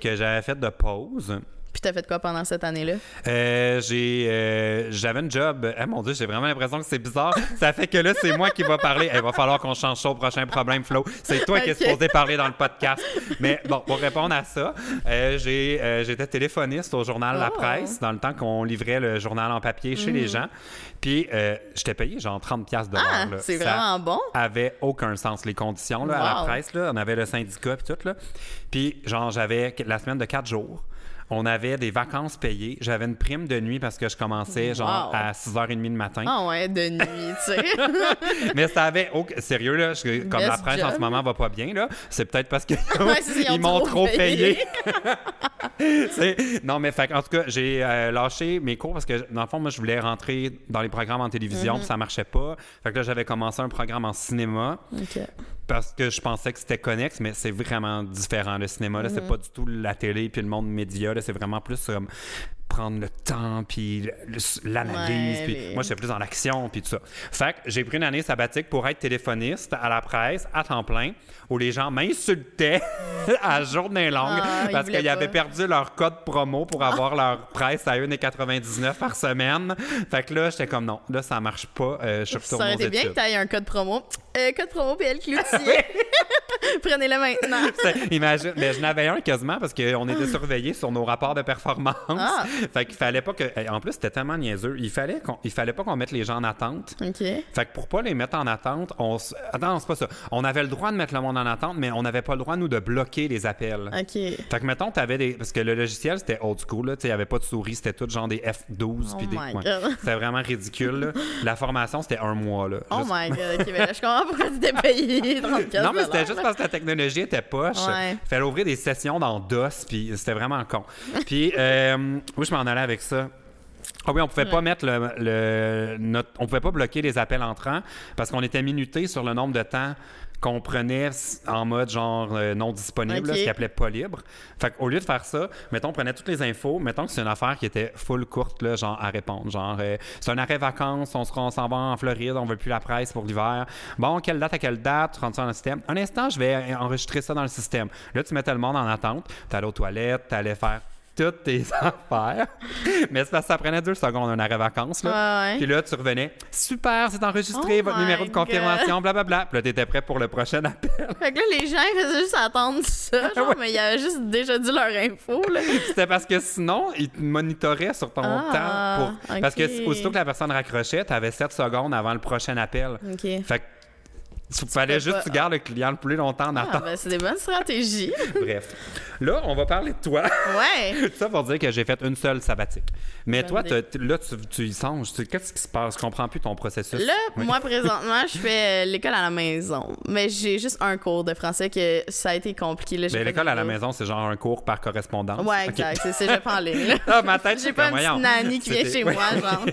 que j'avais fait de pause. Puis t'as fait quoi pendant cette année-là? Euh, j'ai, euh, j'avais un job. Eh mon Dieu, j'ai vraiment l'impression que c'est bizarre. Ça fait que là, c'est moi qui va parler. Il va falloir qu'on change ça au prochain problème, Flo. C'est toi qui es supposé parler dans le podcast. Mais bon, pour répondre à ça, euh, j'ai, j'étais téléphoniste au journal La Oh. Presse dans le temps qu'on livrait le journal en papier chez les gens. Puis j'étais payé genre 30 pièces de Mm. Ah, c'est vraiment bon. avait aucun sens les conditions là, à la presse là. on avait le syndicat puis tout là puis genre j'avais la semaine de quatre jours On avait des vacances payées. J'avais une prime de nuit parce que je commençais genre Wow. à 6h30 du matin. Ah ouais, de nuit, tu sais. [LAUGHS] Mais ça avait. oh, sérieux, là, je- comme la presse en ce moment va pas bien, là, c'est peut-être parce qu'ils [LAUGHS] [LAUGHS] ils ont m'ont trop payé. non, mais fait, en tout cas, j'ai euh, lâché mes cours parce que, dans le fond, moi, je voulais rentrer dans les programmes en télévision, Mm-hmm. puis ça marchait pas. Fait que là, j'avais commencé un programme en cinéma. Parce que je pensais que c'était connexe, mais c'est vraiment différent. Le cinéma, là, c'est pas du tout la télé puis le monde média, là, c'est vraiment plus comme prendre le temps puis l'analyse. Ouais, puis les- Moi, j'étais plus dans l'action puis tout ça. Fait que j'ai pris une année sabbatique pour être téléphoniste à la presse à temps plein où les gens m'insultaient [LAUGHS] à journée longue Ah, parce qu'ils avaient perdu leur code promo pour avoir leur presse à 1,99 par semaine. Fait que là, j'étais comme non, là, ça marche pas. Euh, je suis Ça aurait été bien que tu aies un code promo. Euh, code promo PL Cloutier. [LAUGHS] [LAUGHS] Prenez-le maintenant. [LAUGHS] Imagine, mais je n'avais un quasiment parce qu'on était surveillés sur nos rapports de performance. Ah. [LAUGHS] Fait qu'il fallait pas que. En plus, c'était tellement niaiseux. Il fallait qu'on, il fallait pas qu'on mette les gens en attente. OK. Fait que pour pas les mettre en attente, on. s- Attends, c'est pas ça. On avait le droit de mettre le monde en attente, mais on n'avait pas le droit, nous, de bloquer les appels. OK. Fait que, mettons, t'avais des. Parce que le logiciel, c'était old school, là. Tu sais, il n'y avait pas de souris, c'était tout genre des F12. Oh puis des. my ouais. C'était vraiment ridicule, là. La formation, c'était un mois, là. Oh Juste- my god, ok, ben là, je comprends pourquoi tu t'es payé 34 Non, mais c'était juste parce que la technologie était poche. Ouais. Fallait ouvrir des sessions dans DOS, puis c'était vraiment con. Puis, euh, je m'en allais avec ça? Ah oui, on pouvait pas mettre le, le- notre- on pouvait pas bloquer les appels entrants parce qu'on était minuté sur le nombre de temps qu'on prenait en mode genre euh, non disponible, ce qu'ils appelaient pas libre. Fait qu'au lieu de faire ça, mettons, on prenait toutes les infos, mettons que c'est une affaire qui était full courte, là, genre à répondre. Genre, euh, c'est un arrêt vacances, on, s'en va en Floride, on veut plus la presse pour l'hiver. Bon, quelle date à quelle date, tu rentres ça dans le système? Un instant, je vais enregistrer ça dans le système. Là, tu mettais le monde en attente, t'allais aux toilettes, t'allais faire toutes tes [LAUGHS] affaires. Mais c'est parce que ça prenait deux secondes, un arrêt vacances. Là. Ouais, ouais. Puis là, tu revenais. Super, c'est enregistré, Oh votre numéro de confirmation, blablabla. Puis là, t'étais prêt pour le prochain appel. Fait que là, les gens, ils faisaient juste attendre ça, [LAUGHS] genre, Ouais. mais ils avaient juste déjà dit leur info. C'était parce que sinon, ils te monitoraient sur ton Ah, temps. Pour... Parce que aussitôt que la personne raccrochait, tu avais 7 secondes avant le prochain appel. Fait que il fallait juste que tu gardes le client le plus longtemps en Ah, attente. ben, c'est des bonnes stratégies. [LAUGHS] Bref. Là, on va parler de toi. Ouais. [LAUGHS] ça pour dire que j'ai fait une seule sabbatique. Mais Bonne toi, là, tu, tu y songes. Qu'est-ce qui se passe? Je comprends plus ton processus. Là, [LAUGHS] Oui. moi, présentement, je fais euh, l'école à la maison. Mais j'ai juste un cours de français que ça a été compliqué. L'école à la maison, c'est genre un cours par correspondance. Ouais, exact. C'est pas en ligne. Ah, ma tête, J'ai pas une petite nanny qui vient chez moi, genre.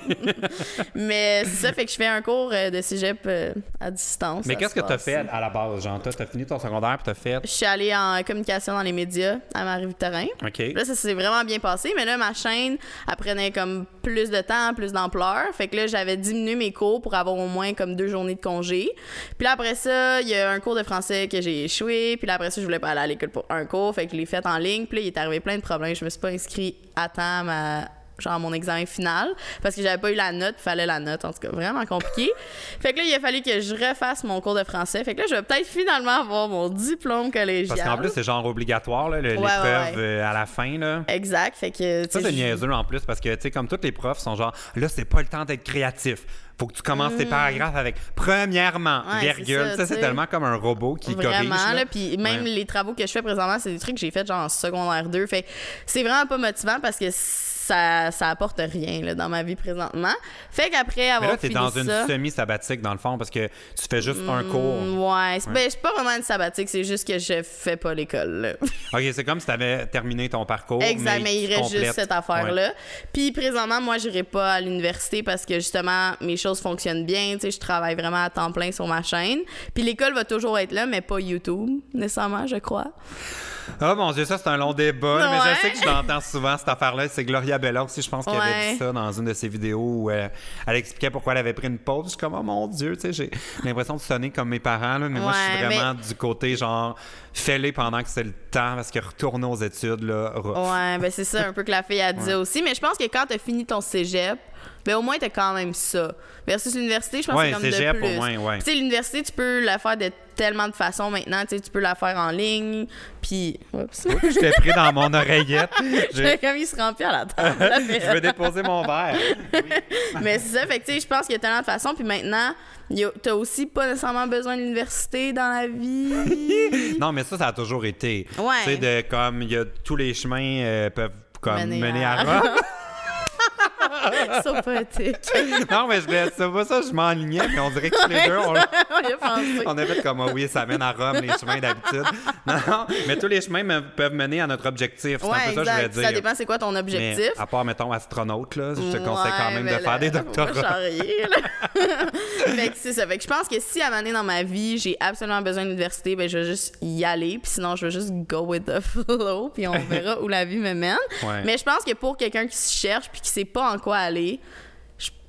Mais c'est ça, fait que je fais un cours euh, de cégep euh, à distance. Mais qu'est-ce que t'as fait à la base? Genre, t'as fini ton secondaire puis t'as fait? Je suis allée en communication dans les médias à Marie-Victorin. OK. Là, ça s'est vraiment bien passé, mais là, ma chaîne, elle prenait comme plus de temps, plus d'ampleur. Fait que là, j'avais diminué mes cours pour avoir au moins comme deux journées de congé. Puis là, après ça, il y a un cours de français que j'ai échoué. Puis là, après ça, je voulais pas aller à l'école pour un cours. Fait que je l'ai fait en ligne. Puis là, il est arrivé plein de problèmes. Je me suis pas inscrit à temps à ma genre mon examen final parce que j'avais pas eu la note, il fallait la note en tout cas, vraiment compliqué. fait que là il a fallu que je refasse mon cours de français. Fait que là je vais peut-être finalement avoir mon diplôme collégial. Parce qu'en plus, c'est genre obligatoire, là, Ouais, l'épreuve ouais, ouais. euh, à la fin. Là. exact, fait que Ça, c'est niaiseux en plus parce que, tu sais, comme tous les profs sont genre, là, c'est pas le temps d'être créatif. Faut que tu commences tes paragraphes avec premièrement, Mm. Ouais, virgule. ça, Ça, c'est tellement comme un robot qui corrige. Vraiment, là. là, puis même Ouais. les travaux que je fais présentement, c'est des trucs que j'ai fait genre en secondaire 2. Fait que c'est vraiment pas motivant parce que ça, ça apporte rien là, dans ma vie présentement. Fait qu'après Mais avoir là, t'es fini dans une ça... semi-sabbatique, dans le fond, parce que tu fais juste un cours. Mm, Ouais, c'est ben, c'est pas vraiment une sabbatique, c'est juste que je fais pas l'école. [LAUGHS] OK, c'est comme si t'avais terminé ton parcours. Exact, mais, il tu reste complètes. juste cette affaire-là. Puis présentement, moi, j'irai pas à l'université parce que justement, mes choses fonctionnent bien. Tu sais, je travaille vraiment à temps plein sur ma chaîne. Puis l'école va toujours être là, mais pas YouTube, nécessairement, je crois. Ah mon Dieu, ça c'est un long débat, mais je sais que je l'entends souvent cette affaire-là. C'est Gloria Bella aussi, je pense qu'elle avait dit ça dans une de ses vidéos où euh, elle expliquait pourquoi elle avait pris une pause. Je suis comme, oh mon Dieu, tu sais, j'ai l'impression de sonner comme mes parents, là, mais moi je suis vraiment du côté genre, fais-les pendant que c'est le temps, parce que retourner aux études, là, rough. Ouais, ben c'est ça un peu que la fille a dit aussi. Mais je pense que quand t'as fini ton cégep, ben au moins t'as quand même ça. Versus l'université, je pense Ouais, que c'est comme de plus. au moins, ouais. Tu sais, l'université, tu peux la faire de tellement de façons maintenant. Tu sais, tu peux la faire en ligne, puis... Je t'ai pris dans mon oreillette. [LAUGHS] J'ai- Comme il se remplit à la table. [LAUGHS] je veux déposer mon verre. [LAUGHS] Mais c'est ça, fait que tu sais, je pense qu'il y a tellement de façons. Puis maintenant, t'as aussi pas nécessairement besoin de l'université dans la vie. Non, mais ça, ça a toujours été. Ouais. Tu sais, de comme, il y a tous les chemins euh, peuvent comme Mener mener, à- à Rome. [LAUGHS] C'est poétique. non, mais je voulais- c'est pas ça, je m'enlignais, mais on dirait que tous les deux, on, [LAUGHS] on a fait comme, Ah oui, ça mène à Rome, les chemins d'habitude. [LAUGHS] Non, non, mais tous les chemins me- peuvent mener à notre objectif. C'est Ouais, un peu ça que je voulais exact. dire. Ça dépend c'est quoi ton objectif? Mais à part, mettons, astronaute, là, je te conseille quand Ouais, même de faire là, des doctorats. fait que c'est ça. Fait que je pense que si à un moment donné dans ma vie, j'ai absolument besoin d'université, ben je vais juste y aller. Puis sinon, je vais juste go with the flow. Puis on verra où la vie me mène. Ouais. Mais je pense que pour quelqu'un qui se cherche puis qui sait pas en quoi aller,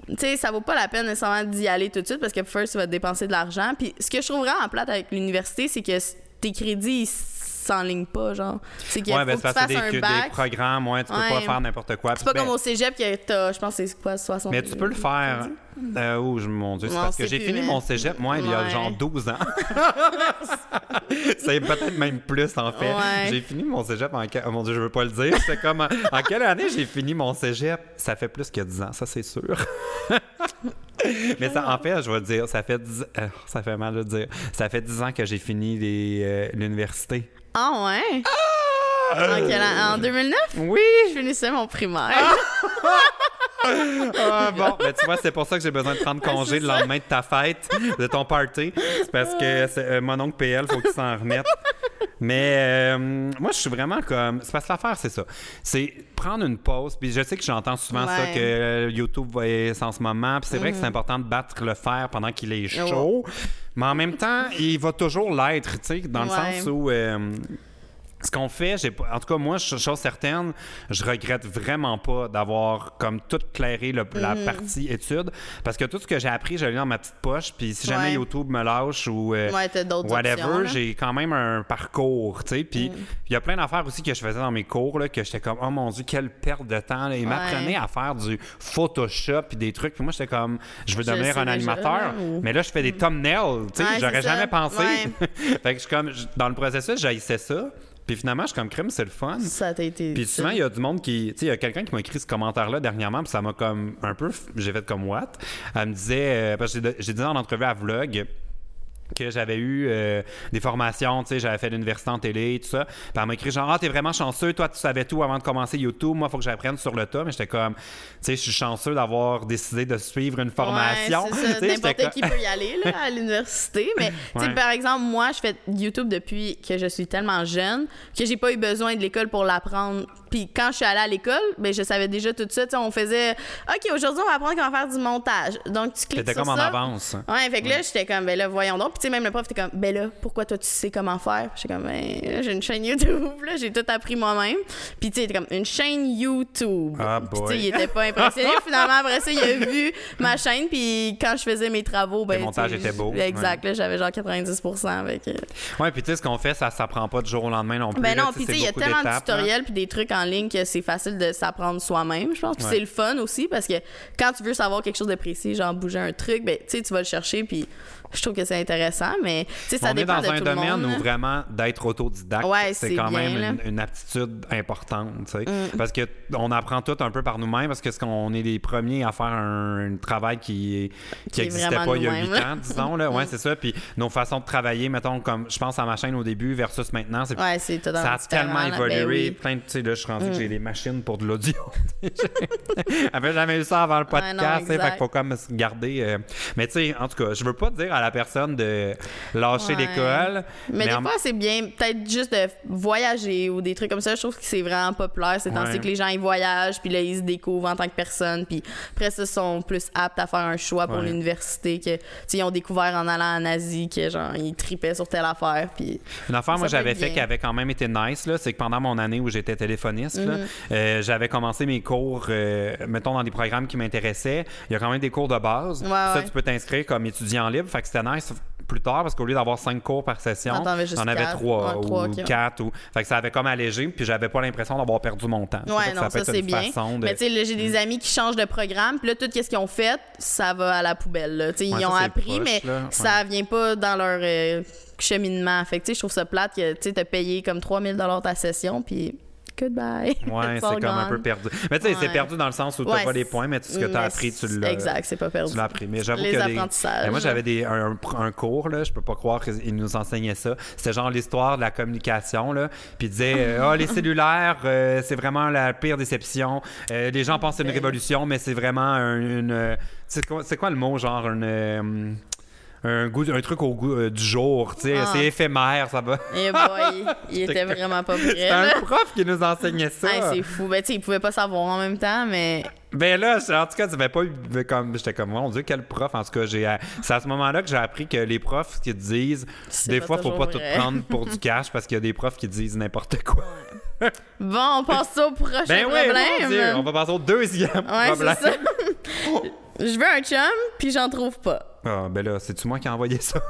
tu sais, ça vaut pas la peine nécessairement d'y aller tout de suite parce que first, tu vas dépenser de l'argent. Puis ce que je trouve vraiment plate avec l'université, c'est que tes crédits, s'enlignent pas, genre. C'est qu'il Ouais, faut ben, que tu fasses c'est un des, bac. des programmes, ouais, tu peux Ouais. pas faire n'importe quoi. C'est pas Ben, comme au cégep que t'as, je pense, que c'est quoi, 60 Mais tu peux le faire. Euh, oh, mon Dieu, c'est parce que j'ai fini mais- mon cégep, moi, il y a genre 12 ans. [LAUGHS] c'est peut-être même plus, en fait. J'ai fini mon cégep en. Oh mon Dieu, je veux pas le dire. C'est comme. En, en quelle année j'ai fini mon cégep? Ça fait plus que 10 ans, ça, c'est sûr. [LAUGHS] Mais ça, en fait, je vais dire, ça fait 10, euh, ça fait mal de dire. Ça fait 10 ans que j'ai fini euh, l'université. Ah ouais? En, an? En 2009? Oui! Je finissais mon primaire. Ah, [LAUGHS] bon, ben, tu vois, c'est pour ça que j'ai besoin de prendre congé le ça. lendemain de ta fête, de ton party. C'est parce que euh, mon oncle PL, faut qu'il s'en remette. Mais euh, moi, je suis vraiment comme. C'est parce que l'affaire, c'est ça. C'est prendre une pause. Puis je sais que j'entends souvent ça, Ouais. Que euh, YouTube va être en ce moment. Puis c'est vrai que c'est important de battre le fer pendant qu'il est Ouais. chaud. Mais en même temps, il va toujours l'être, tu sais, dans le sens où. euh, ce qu'on fait, j'ai en tout cas moi, ch- chose certaine, je regrette vraiment pas d'avoir comme tout clairé le- la Mm-hmm. partie études parce que tout ce que j'ai appris, j'ai dans ma petite poche. Puis si jamais Ouais. YouTube me lâche ou euh, Ouais, whatever. Mm. j'ai quand même un parcours, tu sais. Puis il y a plein d'affaires aussi que je faisais dans mes cours là, que j'étais comme oh mon dieu quelle perte de temps. là. Ils Ouais. m'apprenaient à faire du Photoshop puis des trucs. Puis moi j'étais comme je veux Je devenir un animateur, ou- mais là je fais des thumbnails, tu sais. J'aurais jamais pensé. [LAUGHS] Fait que je suis comme je- dans le processus, j'haïssais ça. Puis finalement, je suis comme crème, c'est le fun. Ça t'a été. Puis souvent, il y a du monde qui. Tu sais, il y a quelqu'un qui m'a écrit ce commentaire-là dernièrement, puis ça m'a comme un peu. J'ai fait comme what? Elle me disait. euh, parce que j'ai j'ai dit en entrevue à Vlog que j'avais eu euh, des formations, tu sais, j'avais fait l'université en télé, tout ça. Puis elle m'a écrit genre, ah, t'es vraiment chanceux, toi, tu savais tout avant de commencer YouTube, moi, il faut que j'apprenne sur le tas. Mais j'étais comme, tu sais, je suis chanceux d'avoir décidé de suivre une formation. Ouais, [LAUGHS] N'importe qui peut y aller là, à l'université. Mais tu sais, Ouais. par exemple, moi, je fais YouTube depuis que je suis tellement jeune que j'ai pas eu besoin de l'école pour l'apprendre. Puis quand je suis allée à l'école, ben je savais déjà tout ça. On faisait OK, aujourd'hui, on va apprendre comment faire du montage. Donc tu cliques sur comme en avance. Ouais, fait que là, j'étais comme, ben là, voyons donc. Puis, tu sais, même le prof était comme, ben là, pourquoi toi, tu sais comment faire? Puis J'étais comme, ben, j'ai une chaîne YouTube, là, j'ai tout appris moi-même. Puis, tu sais, il était comme, une chaîne YouTube. Ah, Puis, tu sais, il était pas impressionné. [LAUGHS] Finalement, après ça, il a vu ma chaîne. Puis, quand je faisais mes travaux, ben. Le montage était beau, Exact, là, j'avais genre 90% avec. euh, Ouais, puis tu sais, ce qu'on fait, ça s'apprend pas du jour au lendemain non plus. Ben non, puis tu sais, il y a tellement de tutoriels puis des trucs en ligne que c'est facile de s'apprendre soi-même, je pense. Puis Ouais. c'est le fun aussi parce que quand tu veux savoir quelque chose de précis, genre bouger un truc, ben tu sais, tu vas le chercher puis je trouve que c'est intéressant, mais tu sais, ça on est dépend dans de un tout le domaine monde. où là. vraiment d'être autodidacte, Ouais, c'est quand bien, même là. Mm. une, une aptitude importante, tu sais. Parce que on apprend tout un peu par nous-mêmes parce que ce qu'on est les premiers à faire un, un travail qui qui Qui est existait vraiment pas il y a nous-mêmes, huit là. ans, disons là. [LAUGHS] Ouais, c'est ça. Puis nos façons de travailler, mettons comme je pense à ma chaîne au début versus maintenant, c'est Ouais, ça a tellement là. évolué. Ben oui. Mm. Plein de, tu sais, là, je suis rendu que j'ai des machines pour de l'audio. [LAUGHS] J'avais jamais eu ça avant le Ouais, podcast, non, tu sais, fait qu'il faut comme se garder. euh, Mais tu sais, en tout cas, je veux pas dire à la personne de lâcher Ouais. l'école. Mais, des en- fois, c'est bien peut-être juste de voyager ou des trucs comme ça. Je trouve que c'est vraiment populaire ces temps-ci Ouais. que les gens ils voyagent, puis là, ils se découvrent en tant que personne, puis après ça, ils sont plus aptes à faire un choix pour Ouais. l'université que, tu sais, ils ont découvert en allant en Asie que, genre, ils tripaient sur telle affaire, puis... Une affaire, moi, j'avais fait qui avait quand même été nice, là, c'est que pendant mon année où j'étais téléphoniste, euh, j'avais commencé mes cours, euh, mettons, dans des programmes qui m'intéressaient. Il y a quand même des cours de base. Ouais, ça, tu peux t'inscrire comme étudiant libre. Fait que c'était nice plus tard parce qu'au lieu d'avoir cinq cours par session, Ah, j'en avais quatre. trois ou quatre. Ou... Fait que ça avait comme allégé, puis j'avais pas l'impression d'avoir perdu mon temps. Ouais, non, ça, être c'est bien. de- Mais tu sais, j'ai des amis qui changent de programme, puis là, tout ce qu'ils ont fait, ça va à la poubelle. là. Ouais, ils ça, ont appris, proche, mais là. ça vient pas dans leur euh, cheminement. Fait que, tu sais, je trouve ça plate que tu t'as payé comme 3000 ta session, puis goodbye. Ouais, [LAUGHS] c'est comme un peu perdu. Mais tu sais, c'est perdu dans le sens où tu Ouais, pas les points, mais tout ce que tu as appris, tu l'as. Exact, c'est pas perdu. Tu l'as appris. Mais j'avoue que des- apprentissages. Mais moi, j'avais des, un, cours, là, je peux pas croire qu'ils nous enseignaient ça. C'était genre l'histoire de la communication, là. Puis ils disaient, ah, les [LAUGHS] cellulaires, euh, c'est vraiment la pire déception. Euh, les gens pensent que c'est une révolution, mais c'est vraiment un- une. c'est quoi, c'est quoi le mot, genre une. Euh, un, goût, un truc au goût euh, du jour, tu sais, Ah. c'est éphémère, ça va. Eh boy, il [LAUGHS] était vraiment pas prêt. C'était un prof qui nous enseignait ça. Hey, c'est fou. Ben, tu sais, il pouvait pas savoir en même temps, mais. Ben là, en tout cas, tu pas eu comme j'étais comme mon Dieu, quel prof. En tout cas, j'ai c'est à ce moment-là que j'ai appris que les profs qui disent des fois, faut pas tout prendre pour du [LAUGHS] cash parce qu'il y a des profs qui disent n'importe quoi. Bon, on passe au prochain Ben oui, problème. mon Dieu, on va passer au deuxième Ouais, problème. ça. [LAUGHS] Je veux un chum, puis j'en trouve pas. Ah, ben là, c'est-tu moi qui ai envoyé ça?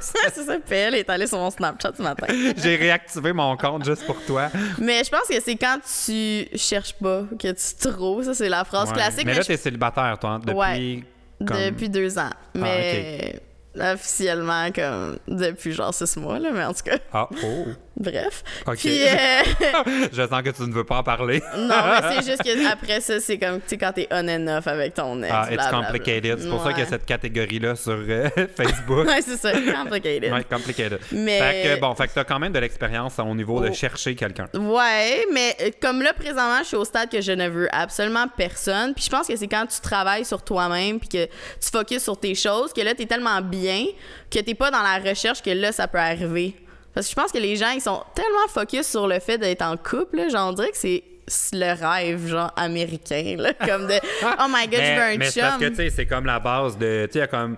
c'est [LAUGHS] [LAUGHS] ça, elle est allée sur mon Snapchat ce matin. [LAUGHS] j'ai réactivé mon compte juste pour toi. Mais je pense que c'est quand tu cherches pas que tu trouves. Ça, c'est la phrase Ouais. classique. Mais mais là, je- t'es célibataire, toi, depuis. Ouais. comme- Ah, Depuis deux ans. Mais officiellement, comme depuis genre six mois, là, mais en tout cas, Ah, oh. Bref. OK. Puis, [LAUGHS] euh, Je sens que tu ne veux pas en parler. non, mais c'est [LAUGHS] juste que après ça, c'est comme, tu sais, quand t'es on and off avec ton ex. Ah, it's blablabla. complicated. C'est pour ça qu'il y a cette catégorie-là sur euh, [LAUGHS] Facebook. Ouais, c'est ça, complicated. Ouais, complicated. Mais- Fait que, bon, fait que t'as quand même de l'expérience au niveau de Oh. chercher quelqu'un. Ouais, mais euh, comme là, présentement, je suis au stade que je ne veux absolument personne. Puis je pense que c'est quand tu travailles sur toi-même puis que tu focuses sur tes choses que là, t'es tellement bien que t'es pas dans la recherche que là, ça peut arriver. Parce que je pense que les gens, ils sont tellement focus sur le fait d'être en couple, on dirait que c'est le rêve, genre, américain, là, [LAUGHS] comme de « Oh my God, je veux un mais c'est parce que, chum! tu sais, c'est comme la base de, tu sais, comme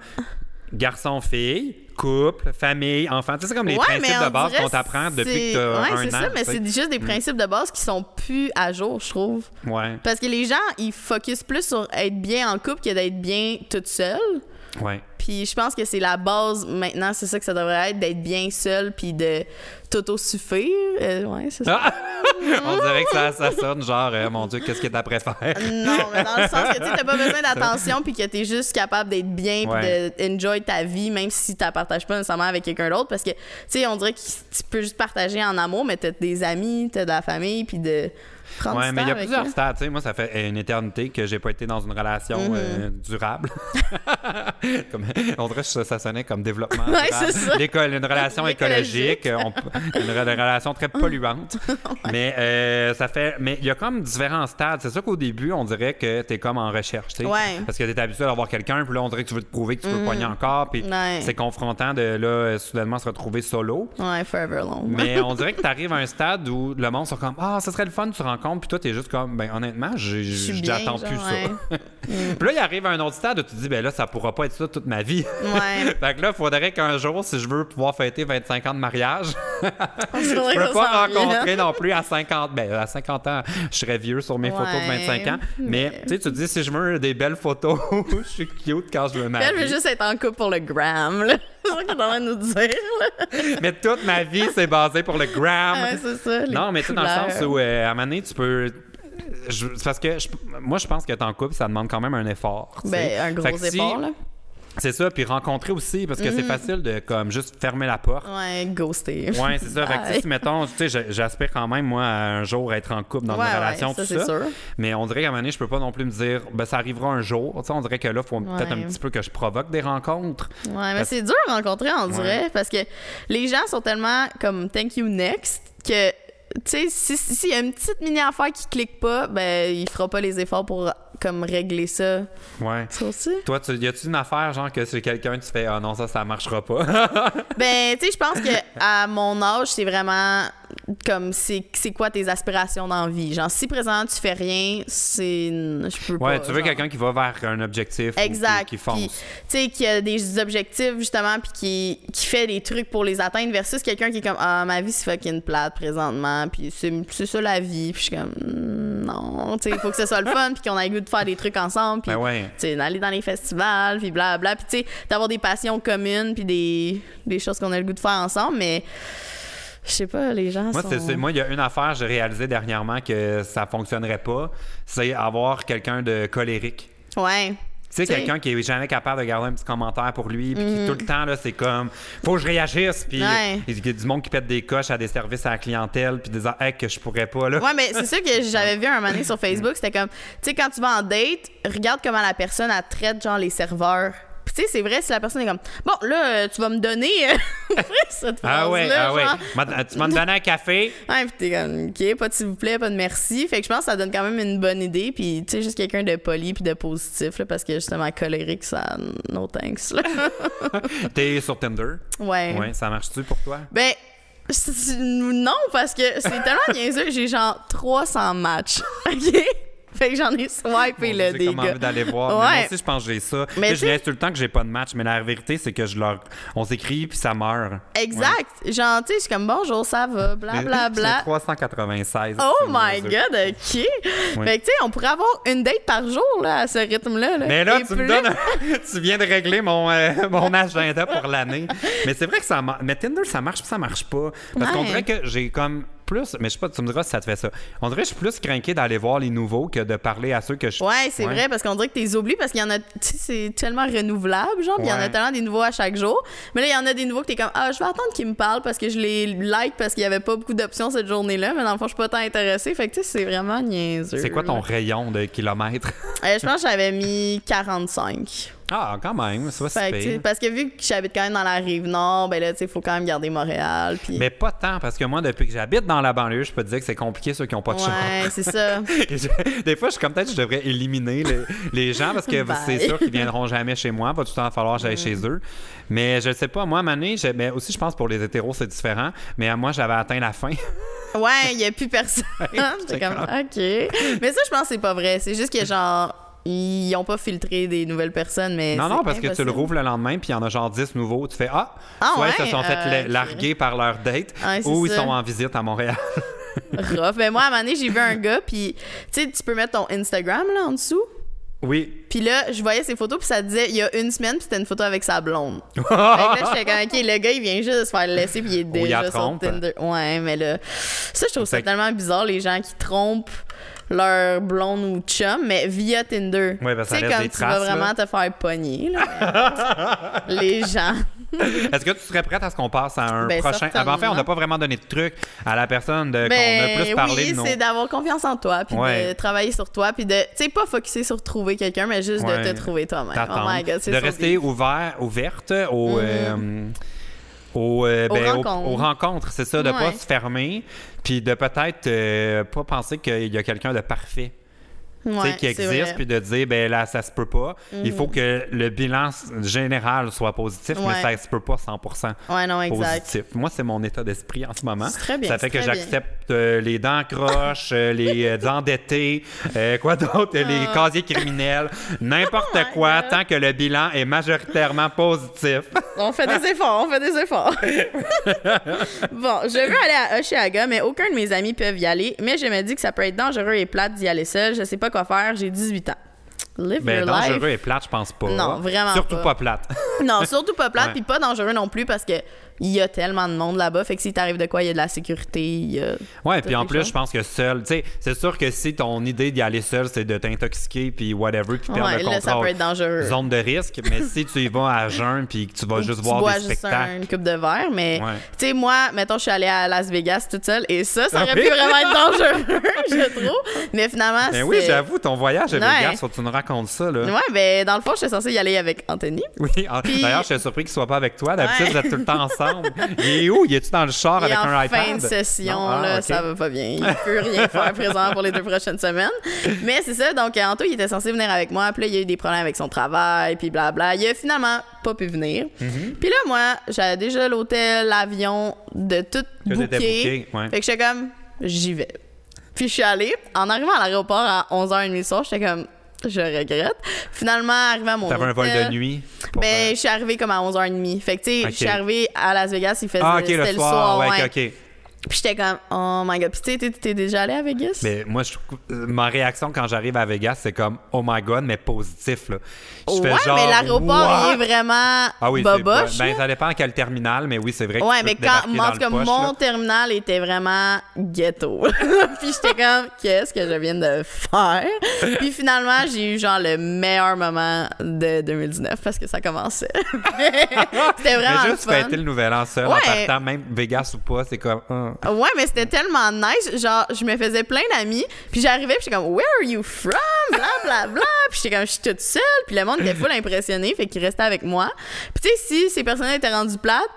garçon-fille, couple, famille, enfant. Tu sais, c'est comme les Ouais, principes mais de base qu'on t'apprend depuis que t'as Ouais, c'est an. ça, mais c'est juste des principes de base qui sont plus à jour, je trouve. Ouais, Parce que les gens, ils focusent plus sur être bien en couple que d'être bien toute seule. Ouais. Puis je pense que c'est la base maintenant, c'est ça que ça devrait être, d'être bien seul puis de t'autosuffire. Euh, ouais, c'est ça. Ah! [LAUGHS] On dirait que ça, ça sonne genre, euh, mon Dieu, qu'est-ce que t'as préféré? Non, mais dans le sens que tu t'as pas besoin d'attention puis que t'es juste capable d'être bien puis Ouais. de enjoy ta vie même si tu partages pas nécessairement avec quelqu'un d'autre parce que tu sais on dirait que tu peux juste partager en amour mais t'as des amis, t'as de la famille puis de prendre Ouais, mais il y a plusieurs eux. stades. Tu sais, moi, ça fait une éternité que j'ai pas été dans une relation Mm-hmm. euh, durable. [LAUGHS] comme, on dirait que ça, sonnait comme développement. Ouais, une relation Écologique. euh, on- une, re- une relation très polluante. [LAUGHS] Mais euh, ça fait, mais il y a comme différents stades. C'est sûr qu'au début, on dirait que t'es comme en recherche, tu Ouais. Parce que t'es habitué d'avoir quelqu'un, puis là, on dirait que tu veux te prouver que tu peux pogner encore, puis c'est confrontant de là soudainement se retrouver solo. Ouais, forever long. Mais [LAUGHS] on dirait que tu arrives à un stade où le monde sont comme Ah, ça serait le fun, tu rencontres, puis toi, t'es juste comme Ben, honnêtement, j'attends plus genre, ça. [LAUGHS] puis là, il arrive à un autre stade où tu te dis Ben là, ça pourra pas être ça toute ma vie. Ouais. [LAUGHS] fait que là, il faudrait qu'un jour, si je veux pouvoir fêter 25 ans de mariage, [LAUGHS] je peux pas rencontrer non plus à 50. Ben, à 50 ans, je serais vieux sur mes photos de Ouais, 25 ans. Mais, mais- tu sais, tu te dis Si je veux des belles photos, je suis cute quand je veux Elle veut juste être en couple pour le gram, là. [LAUGHS] C'est ça est en train de nous dire, là. Mais toute ma vie, c'est basé pour le gram. Ouais, c'est ça. les Non, mais tu sais, dans le sens où, euh, à un moment donné, tu peux. je- parce que je- moi, je pense que t'es en couple, ça demande quand même un effort. Ben, un Fait gros si- effort, là. C'est ça, puis rencontrer aussi, parce que c'est facile de comme juste fermer la porte. Ouais, ghoster. Ouais, c'est ça. Fait que, si, [LAUGHS] mettons, tu sais, j'aspire quand même, moi, un jour être en couple dans Ouais, une ouais, relation, ça, tout c'est ça. sûr. Mais on dirait qu'à un moment donné, je peux pas non plus me dire, ben, ça arrivera un jour. Tu sais, on dirait que là, il faut peut-être un Ouais. petit peu que je provoque des rencontres. Ouais, mais Parce- c'est dur à rencontrer, on dirait, parce que les gens sont tellement comme thank you next que, tu sais, si- si- s'il y a une petite mini-affaire qui clique pas, ben, il fera pas les efforts pour comme régler ça. Ouais. Ça? Aussi? Toi, tu, y a-tu une affaire, genre, que c'est quelqu'un, tu fais, ah non, ça, ça marchera pas? [LAUGHS] Ben, tu sais, je pense que à mon âge, c'est vraiment comme c'est quoi tes aspirations dans la vie? Genre, si présentement tu fais rien, c'est je peux pas. ouais, tu veux genre. quelqu'un qui va vers un objectif. ou Exact. Qui, qui fonce. Tu sais, qui a des objectifs, justement, puis qui, qui fait des trucs pour les atteindre, versus quelqu'un qui est comme Ah, ma vie, c'est fucking plate présentement, puis c'est ça la vie. Puis je suis comme Hmm, Non, tu sais, il faut que ce soit le [LAUGHS] fun, puis qu'on ait le goût de faire des trucs ensemble, puis Ben ouais. tu sais, d'aller dans les festivals, puis blablabla, puis tu sais, d'avoir des passions communes, puis des, des choses qu'on a le goût de faire ensemble, mais je sais pas, les gens Moi, sont... c'est- c'est- moi, il y a une affaire, j'ai réalisé dernièrement que ça fonctionnerait pas, c'est avoir quelqu'un de colérique. Ouais. Tu sais, quelqu'un qui est jamais capable de garder un petit commentaire pour lui, puis qui tout le temps, là, c'est comme, faut que je réagisse, puis. Ouais. il y a du monde qui pète des coches à des services à la clientèle, puis des hey, que je pourrais pas, là. Ouais, mais c'est ça que [LAUGHS] j'avais vu un moment donné sur Facebook. C'était comme, tu sais, quand tu vas en date, regarde comment la personne, elle traite, genre, les serveurs. Puis, tu sais, c'est vrai, si la personne est comme, bon, là, euh, tu vas me donner euh, [LAUGHS] cette Ah ouais, ah ouais. genre. Ma- Tu m'as donné un café? [LAUGHS] Ouais, puis t'es comme, OK, pas de s'il vous plaît, pas de merci. Fait que je pense que ça donne quand même une bonne idée. Puis, tu sais, juste quelqu'un de poli puis de positif, là, parce que justement, colérique, ça, no thanks. [LAUGHS] T'es sur Tinder? Ouais. Ouais, ça marche-tu pour toi? Ben, non, parce que c'est tellement niaiseux. J'ai genre 300 matchs. OK? Fait que j'en ai swipé, là, des gars. envie d'aller voir. Mais Ouais. moi aussi, je pense que j'ai ça. Mais je réalise tout le temps que j'ai pas de match, mais la vérité, c'est que je leur... on s'écrit puis ça meurt. Exact. Genre, tu sais, je suis comme bonjour, ça va, blablabla. c'est 396. Oh my god, ok. Fait que, tu sais, on pourrait avoir une date par jour, là, à ce rythme-là. là. Mais là, Et tu plus- me donnes. [LAUGHS] tu viens de régler mon, euh, mon agenda pour l'année. Mais c'est vrai que ça marche. Mais Tinder, ça marche, puis ça marche pas. Parce qu'on Ouais. dirait que j'ai comme plus. Mais je sais pas, tu me diras si ça te fait ça. On dirait que je suis plus craqué d'aller voir les nouveaux que de parler à ceux que je. Ouais, c'est vrai, parce qu'on dirait que t'es oublié, parce qu'il y en a, tu sais, c'est tellement renouvelable, genre, puis il y en a tellement des nouveaux à chaque jour. Mais là, il y en a des nouveaux que t'es comme, ah, je vais attendre qu'ils me parlent parce que je les like parce qu'il y avait pas beaucoup d'options cette journée-là, mais dans le fond, je suis pas tant intéressée. Fait que, tu sais, c'est vraiment niaiseux. C'est quoi ton rayon de kilomètres? Euh, je pense que j'avais mis 45. Ah, quand même, ça va parce que vu que j'habite quand même dans la rive nord, ben là, tu sais, faut quand même garder Montréal. Mais pas tant, parce que moi, depuis que j'habite dans la banlieue, je peux te dire que c'est compliqué ceux qui n'ont pas de char. Ouais, c'est ça. [LAUGHS] Je- Des fois, je suis comme peut-être que je devrais éliminer les, les gens parce que [LAUGHS] c'est sûr qu'ils viendront jamais chez moi. Va tout le temps falloir que j'aille chez eux. Mais je sais pas, moi, Mané, mais aussi, je pense pour les hétéros, c'est différent. Mais euh, moi, j'avais atteint la fin. Ouais, il y a plus personne. [LAUGHS] J'étais c'est comme. OK. Mais ça, je pense que c'est pas vrai. C'est juste que, genre, ils ont pas filtré des nouvelles personnes, mais. non, non, parce que tu le rouvres le lendemain, puis il y en a genre 10 nouveaux. Tu fais Ah, Ah soit ouais? ils se sont fait Euh, larguer par leur date, ou ils sont en visite à Montréal. [LAUGHS] Rough. Mais moi, à un moment donné, j'ai vu un gars, puis, tu sais, tu peux mettre ton Instagram, là, en dessous. oui. Puis là, je voyais ses photos, puis ça disait, il y a une semaine, puis c'était une photo avec sa blonde. [LAUGHS] Fait que là, j'étais comme, OK, le gars, il vient juste de se faire laisser, puis il est il déjà la sur. Tinder. Ouais, mais là, ça, je trouve ça tellement bizarre, les gens qui trompent leur blonde ou chum, mais via Tinder. Ouais, ben, ça tu sais, comme tu traces, vas vraiment là. te faire pogner, là. [LAUGHS] les gens. Est-ce que tu serais prête à ce qu'on passe à un Ben, prochain? Ben, en fait, on n'a pas vraiment donné de truc à la personne de... qu'on a Ben plus parlé oui, nos. c'est d'avoir confiance en toi, puis de travailler sur toi, puis de, tu sais, pas focuser sur trouver quelqu'un, mais juste Ouais. de te trouver toi-même. Oh my god, c'est de rester ouvert, ouverte aux, euh, aux, euh, Aux ben, aux- rencontres. aux rencontres, c'est ça, de pas Ouais. se fermer, puis de peut-être euh, pas penser qu'il y a quelqu'un de parfait. Ouais, qui existe. Mhm. puis de dire, ben là, ça se peut pas. Il faut que le bilan général soit positif, Ouais. mais ça se peut pas 100% Ouais, non, exact. positif. Moi, c'est mon état d'esprit en ce moment. Très bien, Ça fait que j'accepte euh, les dents croches, euh, les euh, endettés, euh, quoi d'autre, les casiers criminels, n'importe Oh quoi, tant que le bilan est majoritairement positif. On fait des efforts, on fait des efforts. [LAUGHS] bon, je veux aller à Oshiaga, mais aucun de mes amis peuvent y aller. Mais je me dis que ça peut être dangereux et plate d'y aller seul. Je sais pas quoi faire, j'ai 18 ans. Live Ben, your dangereux life. et plate, je pense pas. Non, vraiment Surtout pas. pas, plate. [LAUGHS] Non, surtout pas plate, puis pas dangereux non plus parce que il y a tellement de monde là-bas. Fait que si t'arrive de quoi, il y a de la sécurité. il y a Ouais, puis en plus, je pense que seul, tu sais, c'est sûr que si ton idée d'y aller seul, c'est de t'intoxiquer, puis whatever, puis perdre Ouais, le là, ça contrôle. peut être dangereux. Zone de risque, mais si tu y vas à jeun, puis que tu vas juste tu voir bois des juste spectacles. un- une coupe de verre, mais Ouais. tu sais, moi, mettons, je suis allée à Las Vegas toute seule et ça, ça Ah aurait pu vraiment être dangereux, [LAUGHS] [LAUGHS] je trouve. Mais finalement, Ben oui, j'avoue, ton voyage à Ouais. Vegas, faut que tu nous racontes ça, là. Ouais, ben dans le fond, j'étais censée y aller avec Anthony. Oui, Puis- d'ailleurs, je suis surpris qu'il soit pas avec toi. D'habitude, vous êtes tout le temps ensemble. [LAUGHS] Il est où? Il est-tu dans le char Et avec en un iPad? fin de session? Ah, là, ça va pas bien. Il peut rien faire présent pour les deux prochaines semaines. Mais c'est ça, donc Anto, il était censé venir avec moi. Puis là, il y a eu des problèmes avec son travail, puis blabla. Il a finalement pas pu venir. Mm-hmm. Puis là, moi, j'avais déjà l'hôtel, l'avion, de tout booké, ouais. Fait que j'étais comme, j'y vais. Puis je suis allée. En arrivant à l'aéroport à 11h30 le soir, j'étais comme, je regrette. Finalement, arrivé à mon T'avais un vol de nuit? Ben, euh, je suis arrivée comme à 11h30. Fait que, tu sais, Ok. je suis arrivée à Las Vegas, il faisait Ah, ok, c'était le soir. ouais, ouais. ok, ok. Puis j'étais comme, oh my god. Puis tu t'es- déjà allé à Vegas? Mais moi, je, ma réaction quand j'arrive à Vegas, c'est comme oh my god, mais positif là. Je fais ouais, genre, mais l'aéroport, il est vraiment Ah oui, boboche. ben ça dépend à quel terminal, mais oui, c'est vrai. que Ouais, tu mais quand, moi, en tout cas, poche, mon là. terminal était vraiment ghetto. [LAUGHS] Puis j'étais comme, qu'est-ce que je viens de faire? Puis finalement, j'ai eu genre le meilleur moment de 2019 parce que ça commençait. [LAUGHS] c'était vraiment Mais juste fun. fêter le nouvel an seul en partant, même Vegas ou pas, c'est comme. Ouais, mais c'était tellement nice. Genre, je me faisais plein d'amis. Puis j'arrivais, puis j'étais comme, Where are you from? Bla, bla, bla. [LAUGHS] Puis j'étais comme, je suis toute seule. Puis le monde était full impressionné. Fait qu'il restait avec moi. Puis tu sais, si ces personnes étaient rendues plates,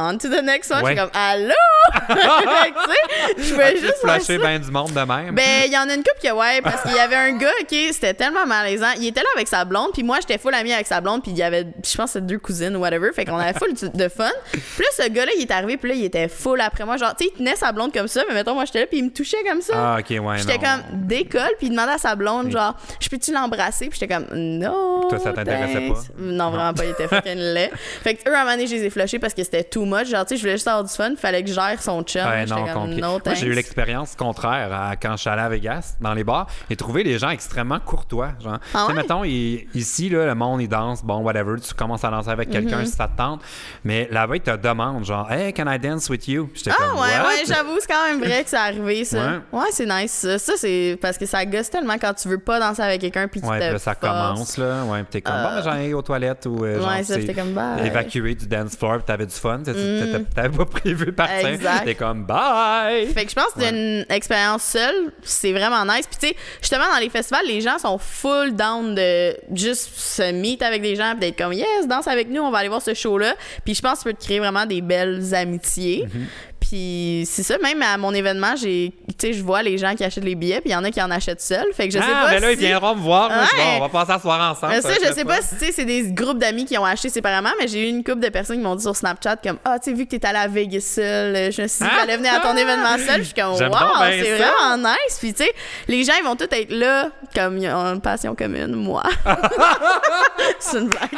on to the next one. Ouais. J'étais comme, Allô? [LAUGHS] [LAUGHS] Je voulais As-tu juste ça. bien du monde de même. Ben, il y en a une couple que ouais, parce qu'il y avait un gars, ok, c'était tellement malaisant. Il était là avec sa blonde, puis moi, j'étais full amie avec sa blonde, puis il y avait, je pense, deux cousines ou whatever, fait qu'on avait full de fun. Puis là, ce gars-là, il est arrivé, puis là, il était full après moi. Genre, tu sais, il tenait sa blonde comme ça, mais mettons, moi, j'étais là, puis il me touchait comme ça. Ah, ok, ouais. J'étais comme décolle, puis il demandait à sa blonde, genre, je peux-tu l'embrasser? Puis j'étais comme, non. Toi, ça t'intéressait thanks. pas? Non, vraiment pas, il était fucking laid. Fait que eux, à un moment donné, je les ai flushés parce que c'était too much. Genre, tu sais, je voulais juste avoir du fun, fallait que je gère son chum. Ouais, non, comme, compliqué. no Moi, j'ai eu l'expérience contraire à- quand je suis allé à Vegas, dans les bars, et trouvé les gens extrêmement courtois. Genre, Ah ouais? mettons, il- ici, là, le monde, il danse, bon, whatever, tu commences à danser avec quelqu'un Mhm. si ça te tente, mais là-bas, ils te demandent, genre, hey, can I dance with you? J'étais Ah comme, ouais, What? ouais, j'avoue, c'est quand même vrai que c'est arrivé, ça. Ouais, c'est nice. Ça, Ça, c'est parce que ça gosse tellement quand tu veux pas danser avec quelqu'un puis tu Ouais, te puis là, ça commence, là. Ouais, puis t'es comme, Euh, bon, j'en ai aux toilettes ou euh, genre, Ouais, ça, c'était comme bye. évacué du dance floor, puis t'avais du fun. Tu T'avais pas prévu partir. T'es comme, bye! Fait que je pense que une expérience seule, c'est vraiment nice. Puis tu sais, justement, dans les festivals, les gens sont full down de juste se meet avec des gens puis d'être comme, yes, danse avec nous, on va aller voir ce show-là. Puis je pense que ça peut te créer vraiment des belles amitiés. Mm-hmm. Puis c'est ça, même à mon événement, j'ai, tu sais, je vois les gens qui achètent les billets, puis il y en a qui en achètent seuls. Fait que je sais ah, pas mais là, si... ils viendront me voir. moi, on va passer à soir ensemble. Mais ça, je sais pas si tu sais, c'est des groupes d'amis qui ont acheté séparément, mais j'ai eu une couple de personnes qui m'ont dit sur Snapchat comme Ah, tu sais, vu que t'es allé à Vegas seul, je me suis dit Ah! venir à ton événement seul. Je suis comme Wow, bien c'est vraiment nice. Puis tu sais, les gens, ils vont tous être là comme ils ont une passion commune, moi. [LAUGHS] c'est une blague.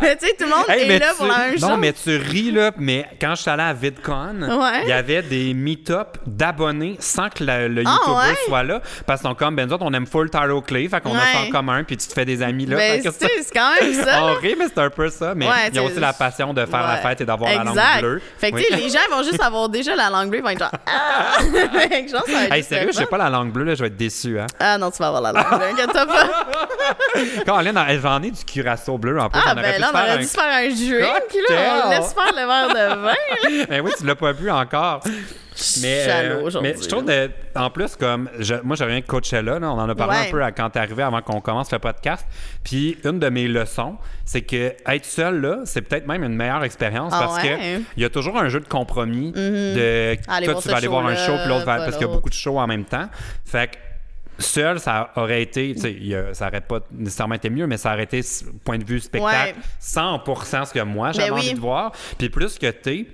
Mais tu sais, tout le monde Hey, est là tu- pour la même chose. Non, mais tu ris, là, mais quand je suis allé à VidCon, Ouais. il y avait des meet-up d'abonnés sans que la- le Ah, YouTuber ouais? soit là. Parce qu'ils sont comme, ben, nous autres, on aime full Tyro Clay, fait qu'on a ça en Ouais. commun, puis tu te fais des amis là. Ben, Fait que tu sais, c'est quand même [LAUGHS] ça. On rit, mais c'est un peu ça. Mais Ouais, il y a aussi la passion de faire la Ouais. fête et d'avoir la langue Exact. bleue. Fait que Oui. tu sais, les gens vont juste avoir déjà la langue bleue, ils vont être genre [LAUGHS] Ah! [LAUGHS] Fait que je pense que ça va être Hey, juste sérieux, le je sais fun. pas la langue bleue, là, je vais être déçu. Hein. Ah non, tu vas avoir la langue bleue, inquiète-toi pas. Colin, j'en ai du curaçao bleu en plus. Ah, on aurait ben pu là, se on faire aurait un- dû se faire un drink, là. On Cocktail. laisse faire le verre de vin. Ben oui, tu l'as pas bu encore. Mais, euh, mais je trouve, de- en plus, comme je- moi, je reviens de Coachella, là, on en a parlé Ouais. un peu à- quand t'es arrivé avant qu'on commence le podcast. Puis une de mes leçons, c'est que être seul là, c'est peut-être même une meilleure expérience Ah parce ouais? que il y a toujours un jeu de compromis de Aller toi tu vas aller voir un show puis l'autre va parce qu'il y a beaucoup de shows en même temps. Fait que seul, ça aurait été, a- ça aurait pas nécessairement été mieux, mais ça aurait été, point de vue spectacle, Ouais. 100% ce que moi j'avais Ben oui. envie de voir. Puis plus que t'es,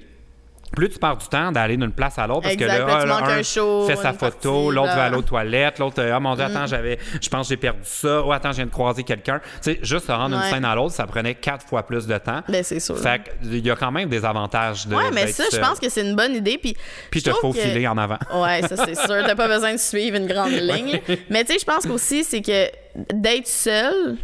plus tu pars du temps d'aller d'une place à l'autre parce Exact, que là, là, tu ah, un show, fait sa une photo, l'autre. Mm. va aller aux toilettes, l'autre, ah mon dieu, attends, j'avais, je pense que j'ai perdu ça, oh attends, je viens de croiser quelqu'un. Tu sais, juste rendre d'une Ouais. scène à l'autre, ça prenait quatre fois plus de temps. Ben, c'est sûr. Fait qu'il y a quand même des avantages de. Ouais, mais ça, je pense que c'est une bonne idée. Puis, Puis te faut que- filer en avant. Ouais, ça c'est [LAUGHS] sûr. T'as pas besoin de suivre une grande ligne. Mais tu sais, je pense qu'aussi, c'est que d'être seul.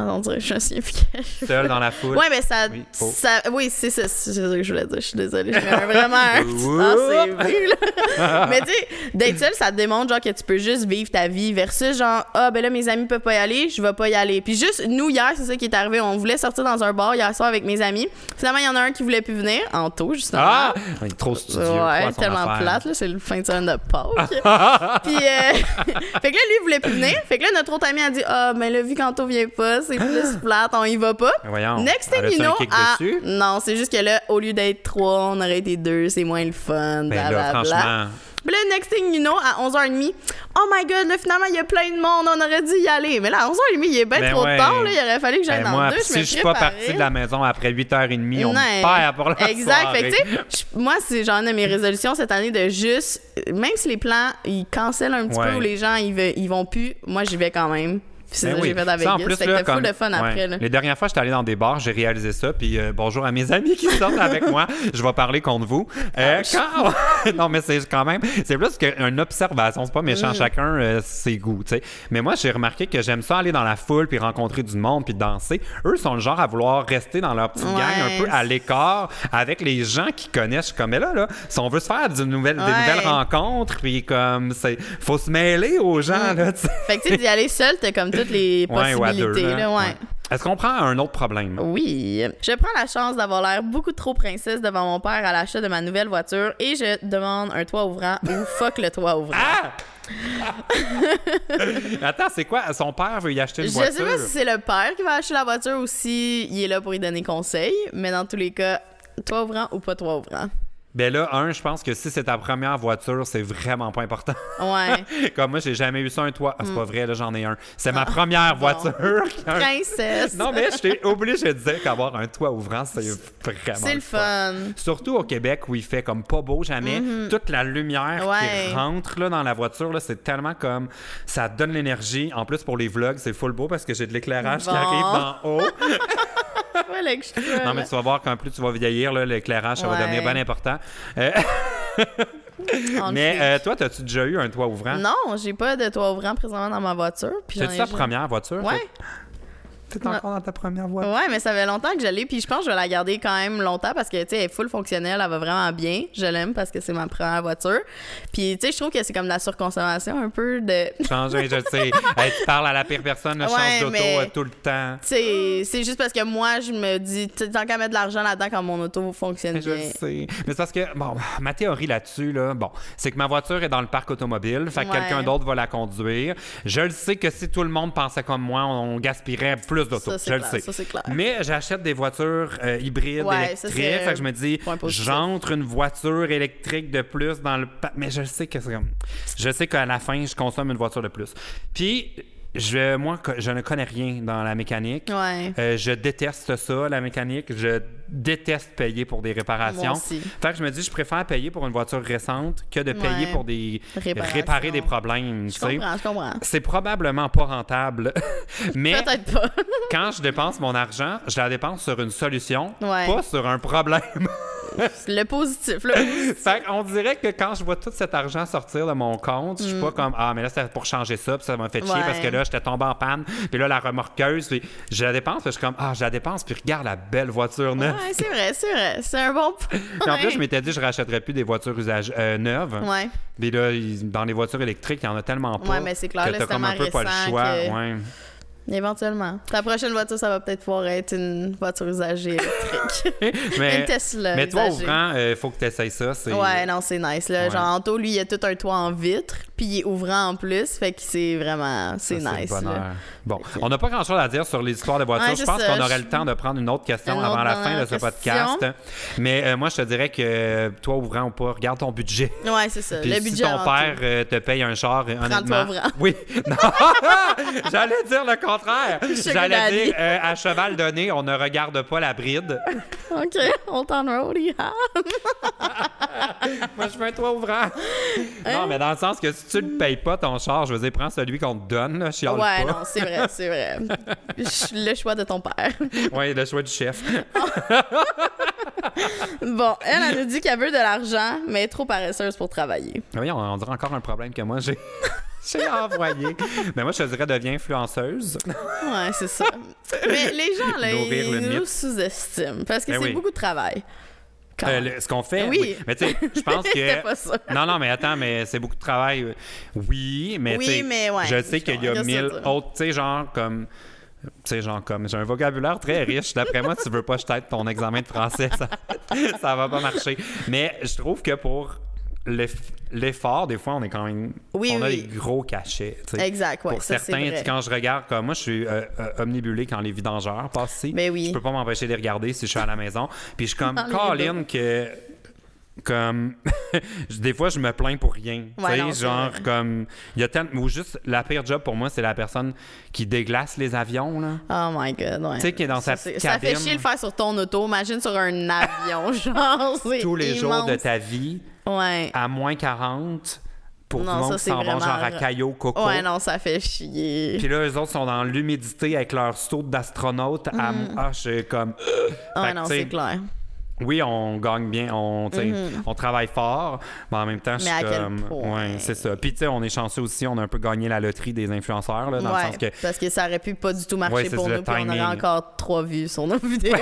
Ah, on dirait que je me souviens plus quel- Seul dans la foule? Ouais, mais ça. Oui, ça oui, c'est ça. C'est ça que je voulais dire. Je suis désolée. Je un- vraiment un petit ah, là. [LAUGHS] Mais tu sais, d'être seul, ça te démontre genre que tu peux juste vivre ta vie versus genre, ah, ben là, mes amis peuvent pas y aller, je vais pas y aller. Puis juste, nous, hier, c'est ça qui est arrivé. On voulait sortir dans un bar hier soir avec mes amis. Finalement, il y en a un qui voulait plus venir, Anto, justement. Ah! Il est trop studieux. Ouais, tellement affaire. plate, là, c'est le fin de semaine de Pâques. [LAUGHS] Puis, euh, [LAUGHS] fait que là, lui, il voulait plus venir. Fait que là, notre autre ami a dit Ah, mais là, vu qu'Anto vient pas, c'est plus plate, on y va pas. Mais voyons. Next thing you know, kick ah, non, c'est juste que là, au lieu d'être trois, on aurait été deux, c'est moins le fun. Ben là, blablabla. franchement. Puis là, next thing you know, à 11h30, oh my god, là, finalement, il y a plein de monde, on aurait dû y aller. Mais là, à 11h30, il est bien Ben trop ouais. tard, là, il aurait fallu que j'aille Ben dans moi, deux. si me je suis pas préparais. parti de la maison après 8h30, on me perd pour la Exact. soirée. Fait que, tu sais, moi, c'est genre une de mes résolutions cette année de juste, même si les plans, ils cancellent un petit Ouais. peu ou les gens, ils, ve- ils vont plus, moi, j'y vais quand même. Puis c'est Ben ça oui. j'ai fait Ça, en plus, Fait là, comme- de fun ouais. après, là. Les dernières fois, j'étais allé dans des bars, j'ai réalisé ça. Puis euh, bonjour à mes [LAUGHS] amis qui sortent avec moi. Je vais parler contre vous. Euh, quand, [LAUGHS] non, mais c'est quand même, c'est plus qu'une observation. C'est pas méchant. Mm. Chacun, euh, ses goûts, tu sais. Mais moi, j'ai remarqué que j'aime ça aller dans la foule puis rencontrer du monde puis danser. Eux sont le genre à vouloir rester dans leur petite gang un peu à l'écart avec les gens qui connaissent. Je suis comme, mais là, là, si on veut se faire du des nouvelles rencontres puis comme, c'est, faut se mêler aux gens, là, tu sais. Fait que tu d'y aller seul, t'as comme toutes les Ouais, possibilités, là, ouais. Est-ce qu'on prend un autre problème? Oui. Je prends la chance d'avoir l'air beaucoup trop princesse devant mon père à l'achat de ma nouvelle voiture et je demande un toit ouvrant ou [LAUGHS] fuck le toit ouvrant. Ah! [LAUGHS] Attends, c'est quoi? Son père veut y acheter une je voiture? sais pas si c'est le père qui va acheter la voiture ou si il est là pour y donner conseil, mais dans tous les cas, toit ouvrant ou pas toit ouvrant. Ben là, un, je pense que si c'est ta première voiture, c'est vraiment pas important. Ouais. [LAUGHS] Comme moi, j'ai jamais eu ça un toit. Ah, c'est pas vrai, là, j'en ai un. C'est ma première Hmm. Bon. voiture. un- [LAUGHS] Princesse. Non, mais j'étais obligé de dire qu'avoir un toit ouvrant, c'est vraiment. c'est le fun. Surtout au Québec où il fait comme pas beau jamais. Toute la lumière. Ouais. qui rentre là, dans la voiture, là, c'est tellement comme. Ça donne l'énergie. En plus, pour les vlogs, c'est full beau parce que j'ai de l'éclairage qui arrive d'en haut. [LAUGHS] Non, mais tu vas voir qu'en plus tu vas vieillir, l'éclairage, ça va devenir bien important. Euh, [LAUGHS] mais euh, toi, as-tu déjà eu un toit ouvrant? Non, j'ai pas de toit ouvrant présentement dans ma voiture. ai ta première voiture? Ouais. T'es encore dans ta première voiture? Ouais, mais ça fait longtemps que je l'ai, puis je pense que je vais la garder quand même longtemps parce que, tu sais, elle est full fonctionnelle, elle va vraiment bien. Je l'aime parce que c'est ma première voiture. Puis, tu sais, je trouve que c'est comme de la surconsommation un peu de. [LAUGHS] Changer, je le sais. [LAUGHS] Hey, tu parles à la pire personne, Ouais, change d'auto mais- euh, tout le temps. Tu sais, c'est juste parce que moi, je me dis, tu sais, tant qu'à mettre de l'argent là-dedans quand mon auto fonctionne Je le bien. sais. Mais c'est parce que, bon, ma théorie là-dessus, là, bon, c'est que ma voiture est dans le parc automobile, fait que Ouais. quelqu'un d'autre va la conduire. Je le sais que si tout le monde pensait comme moi, on gaspillerait plus c'est Je le sais. clair. Mais j'achète des voitures euh, hybrides, Ouais, ça, électriques. Fait que je me dis, j'entre une voiture électrique de plus dans le. Mais je sais que c'est comme. Je sais qu'à la fin, je consomme une voiture de plus. Puis, je, moi, je ne connais rien dans la mécanique. Ouais. Euh, je déteste ça, la mécanique. Je déteste payer pour des réparations. Moi aussi. Fait que je me dis, je préfère payer pour une voiture récente que de payer Ouais. pour des réparer des problèmes. tu Je comprends, je comprends. C'est probablement pas rentable. [LAUGHS] Mais pas. quand je dépense mon argent, je la dépense sur une solution, Ouais. pas sur un problème. [LAUGHS] le positif, là. fait qu'on dirait que quand je vois tout cet argent sortir de mon compte, je suis pas comme ah mais là c'est pour changer ça, puis ça m'a fait chier Mm. Ouais. parce que là j'étais tombé en panne, puis là la remorqueuse, puis je la dépense, puis je suis comme ah je la dépense, puis regarde la belle voiture neuve. Ouais, c'est vrai, c'est vrai. C'est un bon point. [LAUGHS] Puis en plus je m'étais dit je rachèterais plus des voitures usage euh, neuves. Ouais. Puis là dans les voitures électriques, il y en a tellement pas. Ouais, mais c'est clair, que là, comme un peu pas le choix, que- ouais. Éventuellement. Ta prochaine voiture, ça va peut-être pouvoir être une voiture usagée électrique. [LAUGHS] mais une Tesla. mais toi usagée. ouvrant, il faut que tu essayes ça, c'est Ouais, non, c'est nice. Là. Ouais. Genre, Anto, lui, il a tout un toit en vitre, puis il est ouvrant en plus. Fait que c'est vraiment. C'est nice. Bon, on n'a pas grand-chose à dire sur les histoires de voitures. Ouais, je pense qu'on aurait Je- le temps de prendre une autre question Une avant la fin de ce question. podcast. Mais euh, moi, je te dirais que euh, toi, ouvrant ou pas, regarde ton budget. Ouais, c'est ça. Puis le si budget. ton père euh, te paye un char, euh, honnêtement... Oui. [LAUGHS] Non. J'allais dire le contraire. J'allais dire, euh, à cheval donné, on ne regarde pas la bride. OK, Road, yeah. [LAUGHS] Moi, je veux un toit ouvrant. Non, mais dans le sens que si tu ne le payes pas, ton char, je veux dire, prends celui qu'on te donne, là, Ouais, pas. non, c'est vrai, c'est vrai. [LAUGHS] Le choix de ton père. Oui, le choix du chef. [LAUGHS] Bon, elle, elle nous dit qu'elle veut de l'argent, mais est trop paresseuse pour travailler. Oui, on, on dirait encore un problème que moi, j'ai... [LAUGHS] J'ai envoyé. Mais moi, je te dirais, deviens influenceuse. Ouais, c'est ça. Mais les gens, là, Nourrir ils nous sous-estiment parce que Ben c'est oui. beaucoup de travail. Euh, le- ce qu'on fait, Oui. oui. Mais tu sais, je pense [LAUGHS] que. pas ça. Non, non, mais attends, mais c'est beaucoup de travail. Oui, mais Oui, tu sais, mais ouais, je sais qu'il y a mille autres, tu sais, genre comme. Tu sais, genre comme. J'ai un vocabulaire très riche. D'après moi, tu veux pas jeter ton examen de français, ça, [LAUGHS] ça va pas marcher. Mais je trouve que pour l'eff- l'effort, des fois, on est quand même. Oui, on a oui. des gros cachets. Exact, ouais, Pour ça, certains, quand je regarde, comme moi, je suis euh, euh, omnibulé quand les vidangeurs passent ici. Ben oui. Je peux pas m'empêcher de les regarder si je suis à la maison. Puis je suis comme, Colin, que. Comme. [LAUGHS] des fois, je me plains pour rien. Tu sais, genre, vrai. comme. Il y a tellement. Ou juste, la pire job pour moi, c'est la personne qui déglace les avions, là. Oh my god, ouais. Tu sais, qui est dans sa Ça, petite c'est- ça fait cabine. chier le faire sur ton auto. Imagine sur un avion, [LAUGHS] genre, Tous les jours de ta vie, Ouais. à moins 40, pour Non, qui c'est s'en vont vraiment genre à Caillou, Coco. Ouais, non, ça fait chier. Puis là, eux autres sont dans l'humidité avec leur saut d'astronaute. à- Ah, je suis comme. ouais, Fait non, c'est clair. Oui, on gagne bien, on, sais, on travaille fort, mais en même temps, je Mm-hmm. Mais quel comme. point? Ouais, c'est ça. Puis, tu sais, on est chanceux aussi, on a un peu gagné la loterie des influenceurs, là, dans ouais, le sens que. parce que ça aurait pu pas du tout marcher Ouais, c'est pour nous, puis on aurait encore trois vues sur nos vidéos.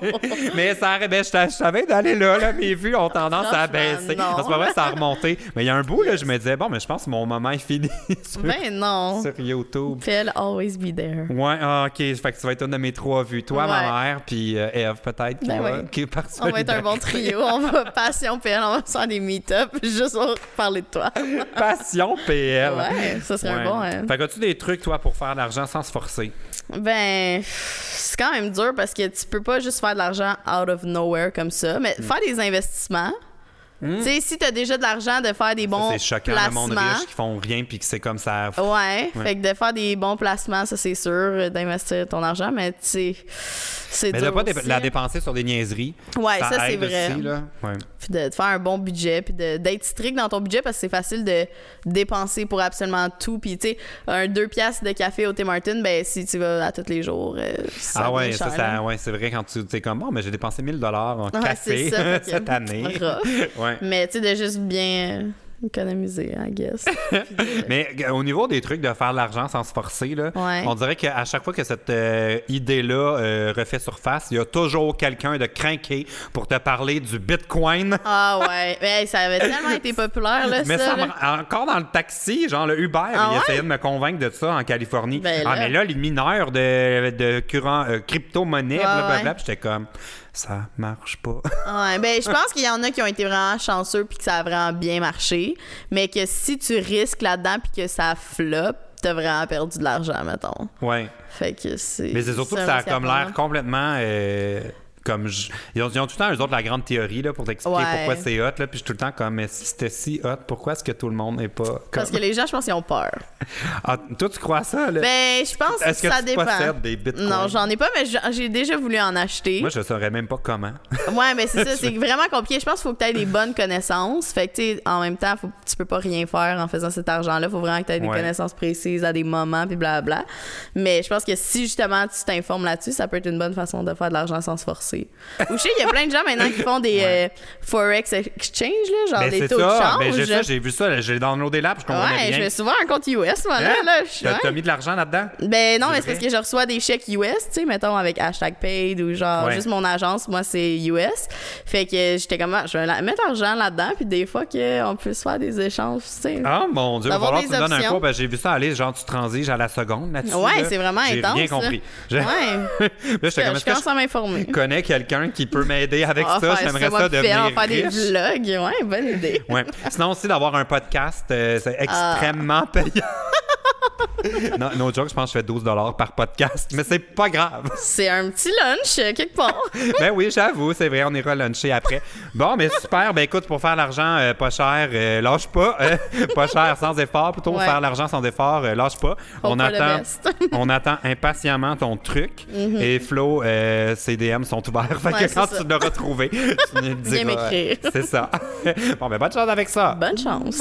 [LAUGHS] Mais ça aurait, ben, je je savais d'aller là, là, mes vues ont tendance à baisser. non. Pas vrai, ça a remonté. Mais il y a un bout, là, je me disais, bon, mais je pense que mon moment est fini [LAUGHS] sur, ben non. sur YouTube. Elle, always be there. Ouais, ah, ok. Fait que tu vas être une de mes trois vues. Toi, ma mère, puis euh, Eve, peut-être. Ben est par On va être un bon trio. On va [LAUGHS] passion PL, on va faire des meet-up [LAUGHS] juste pour parler de toi. Passion PL. Ouais, ça serait Ouais. un bon. hein. Fait que as-tu des trucs, toi, pour faire de l'argent sans se forcer? Ben, c'est quand même dur parce que tu peux pas juste faire de l'argent out of nowhere comme ça, Mm. mais faire des investissements. Tu sais, si t'as déjà de l'argent, de faire des bons Ça, c'est choquant, le monde placements. riche qui font rien puis que c'est comme ça. Ouais, Ouais. fait que de faire des bons placements, ça c'est sûr, d'investir ton argent, mais tu sais, c'est Mais de pas dé- la là. dépenser sur des niaiseries. Ouais, ça, c'est aide vrai. aussi, là. Ouais. Puis de, de faire un bon budget, puis de- d'être strict dans ton budget parce que c'est facile de dépenser pour absolument tout. Puis tu sais, un 2 piastres de café au Tim Hortons, ben si tu vas à tous les jours, euh, ça ah ouais, ça, ça- là. ouais, c'est vrai quand tu es comme, bon, mais j'ai dépensé 1000 dollars en Ouais, café ça, [LAUGHS] cette année. [LAUGHS] ouais. Mais tu sais, de juste bien économiser, I guess. [LAUGHS] Mais au niveau des trucs de faire de l'argent sans se forcer, là, Ouais. on dirait qu'à chaque fois que cette euh, idée-là euh, refait surface, il y a toujours quelqu'un de craqué pour te parler du Bitcoin. ah ouais, mais hey, ça avait tellement été populaire, là, Mais ça. là. encore dans le taxi, genre le Uber, Ah il ouais? essayait de me convaincre de ça en Californie. Ben ah, mais là, les mineurs de, de euh, crypto-monnaie, blablabla, ouais. j'étais comme, ça marche pas. [LAUGHS] Ouais, ben je pense qu'il y en a qui ont été vraiment chanceux puis que ça a vraiment bien marché, mais que si tu risques là-dedans puis que ça flop, t'as vraiment perdu de l'argent, mettons. ouais. Fait que c'est. Mais c'est surtout que ça a comme l'air complètement. euh, comme je- ils, ont, ils ont tout le temps, eux autres, la grande théorie là, pour t'expliquer Ouais. pourquoi c'est hot. Là, puis je suis tout le temps comme, mais si c'était si hot, pourquoi est-ce que tout le monde n'est pas comme? Parce que les gens, je pense qu'ils ont peur. [LAUGHS] Ah, toi, tu crois ça? Là? Ben, je pense est-ce que que ça tu dépend. des bitcoins? Non, j'en ai pas, mais j'ai déjà voulu en acheter. Moi, je saurais même pas comment. [LAUGHS] Ouais, mais c'est ça, c'est vraiment compliqué. Je pense qu'il faut que tu aies des bonnes connaissances. Fait que, tu sais, en même temps, faut, tu peux pas rien faire en faisant cet argent-là. faut vraiment que tu aies des Ouais. connaissances précises à des moments, puis blablabla. Mais je pense que si justement tu t'informes là-dessus, ça peut être une bonne façon de faire de l'argent sans se forcer. Ou je sais, il y a plein de gens maintenant qui font des euh, Forex Exchange, là, genre Ben, des taux de change. Ben, j'ai ça, j'ai vu ça. J'ai downloadé l'app, je comprenais ouais, je souvent un compte US, voilà. Hein? Là, je suis- T'as ouais. t'as mis de l'argent là-dedans? Ben non, C'est mais c'est parce que je reçois des chèques US, tu sais, mettons avec hashtag paid ou genre juste mon agence, moi c'est US. Fait que j'étais comme, ah, je vais la- mettre l'argent là-dedans, puis des fois qu'on peut se faire des échanges, tu sais. Ah mon Dieu, il va falloir que tu me donnes un cours. Ben, j'ai vu ça aller, genre tu transiges à la seconde là-dessus. Ouais, là. c'est vraiment J'ai intense, rien là. compris. J'ai- Ouais. [LAUGHS] Là, j'étais comme, je commence à m'informer. [LAUGHS] connais quelqu'un qui peut m'aider avec va ça? J'aimerais ça Phil, devenir va faire des vlogs. Ouais, bonne idée. Ouais. Sinon aussi d'avoir un podcast, euh, c'est Ah. extrêmement payant. Non, no joke, je pense que je fais 12 par podcast, mais c'est pas grave. C'est un petit lunch, euh, quelque part. [LAUGHS] ben oui, j'avoue, c'est vrai, on ira luncher après. Bon, mais super. Ben écoute, pour faire l'argent euh, pas cher, euh, lâche pas. euh, [LAUGHS] pas cher sans effort, plutôt Ouais. faire l'argent sans effort, lâche pas. on attend, [LAUGHS] on attend impatiemment ton truc. Et Flo, ses DM sont ouverts. Fait Mhm. Ouais, que quand tu l'auras trouvé, tu me diras. m'écrire. C'est ça. bon, ben bonne chance avec ça. Bonne chance.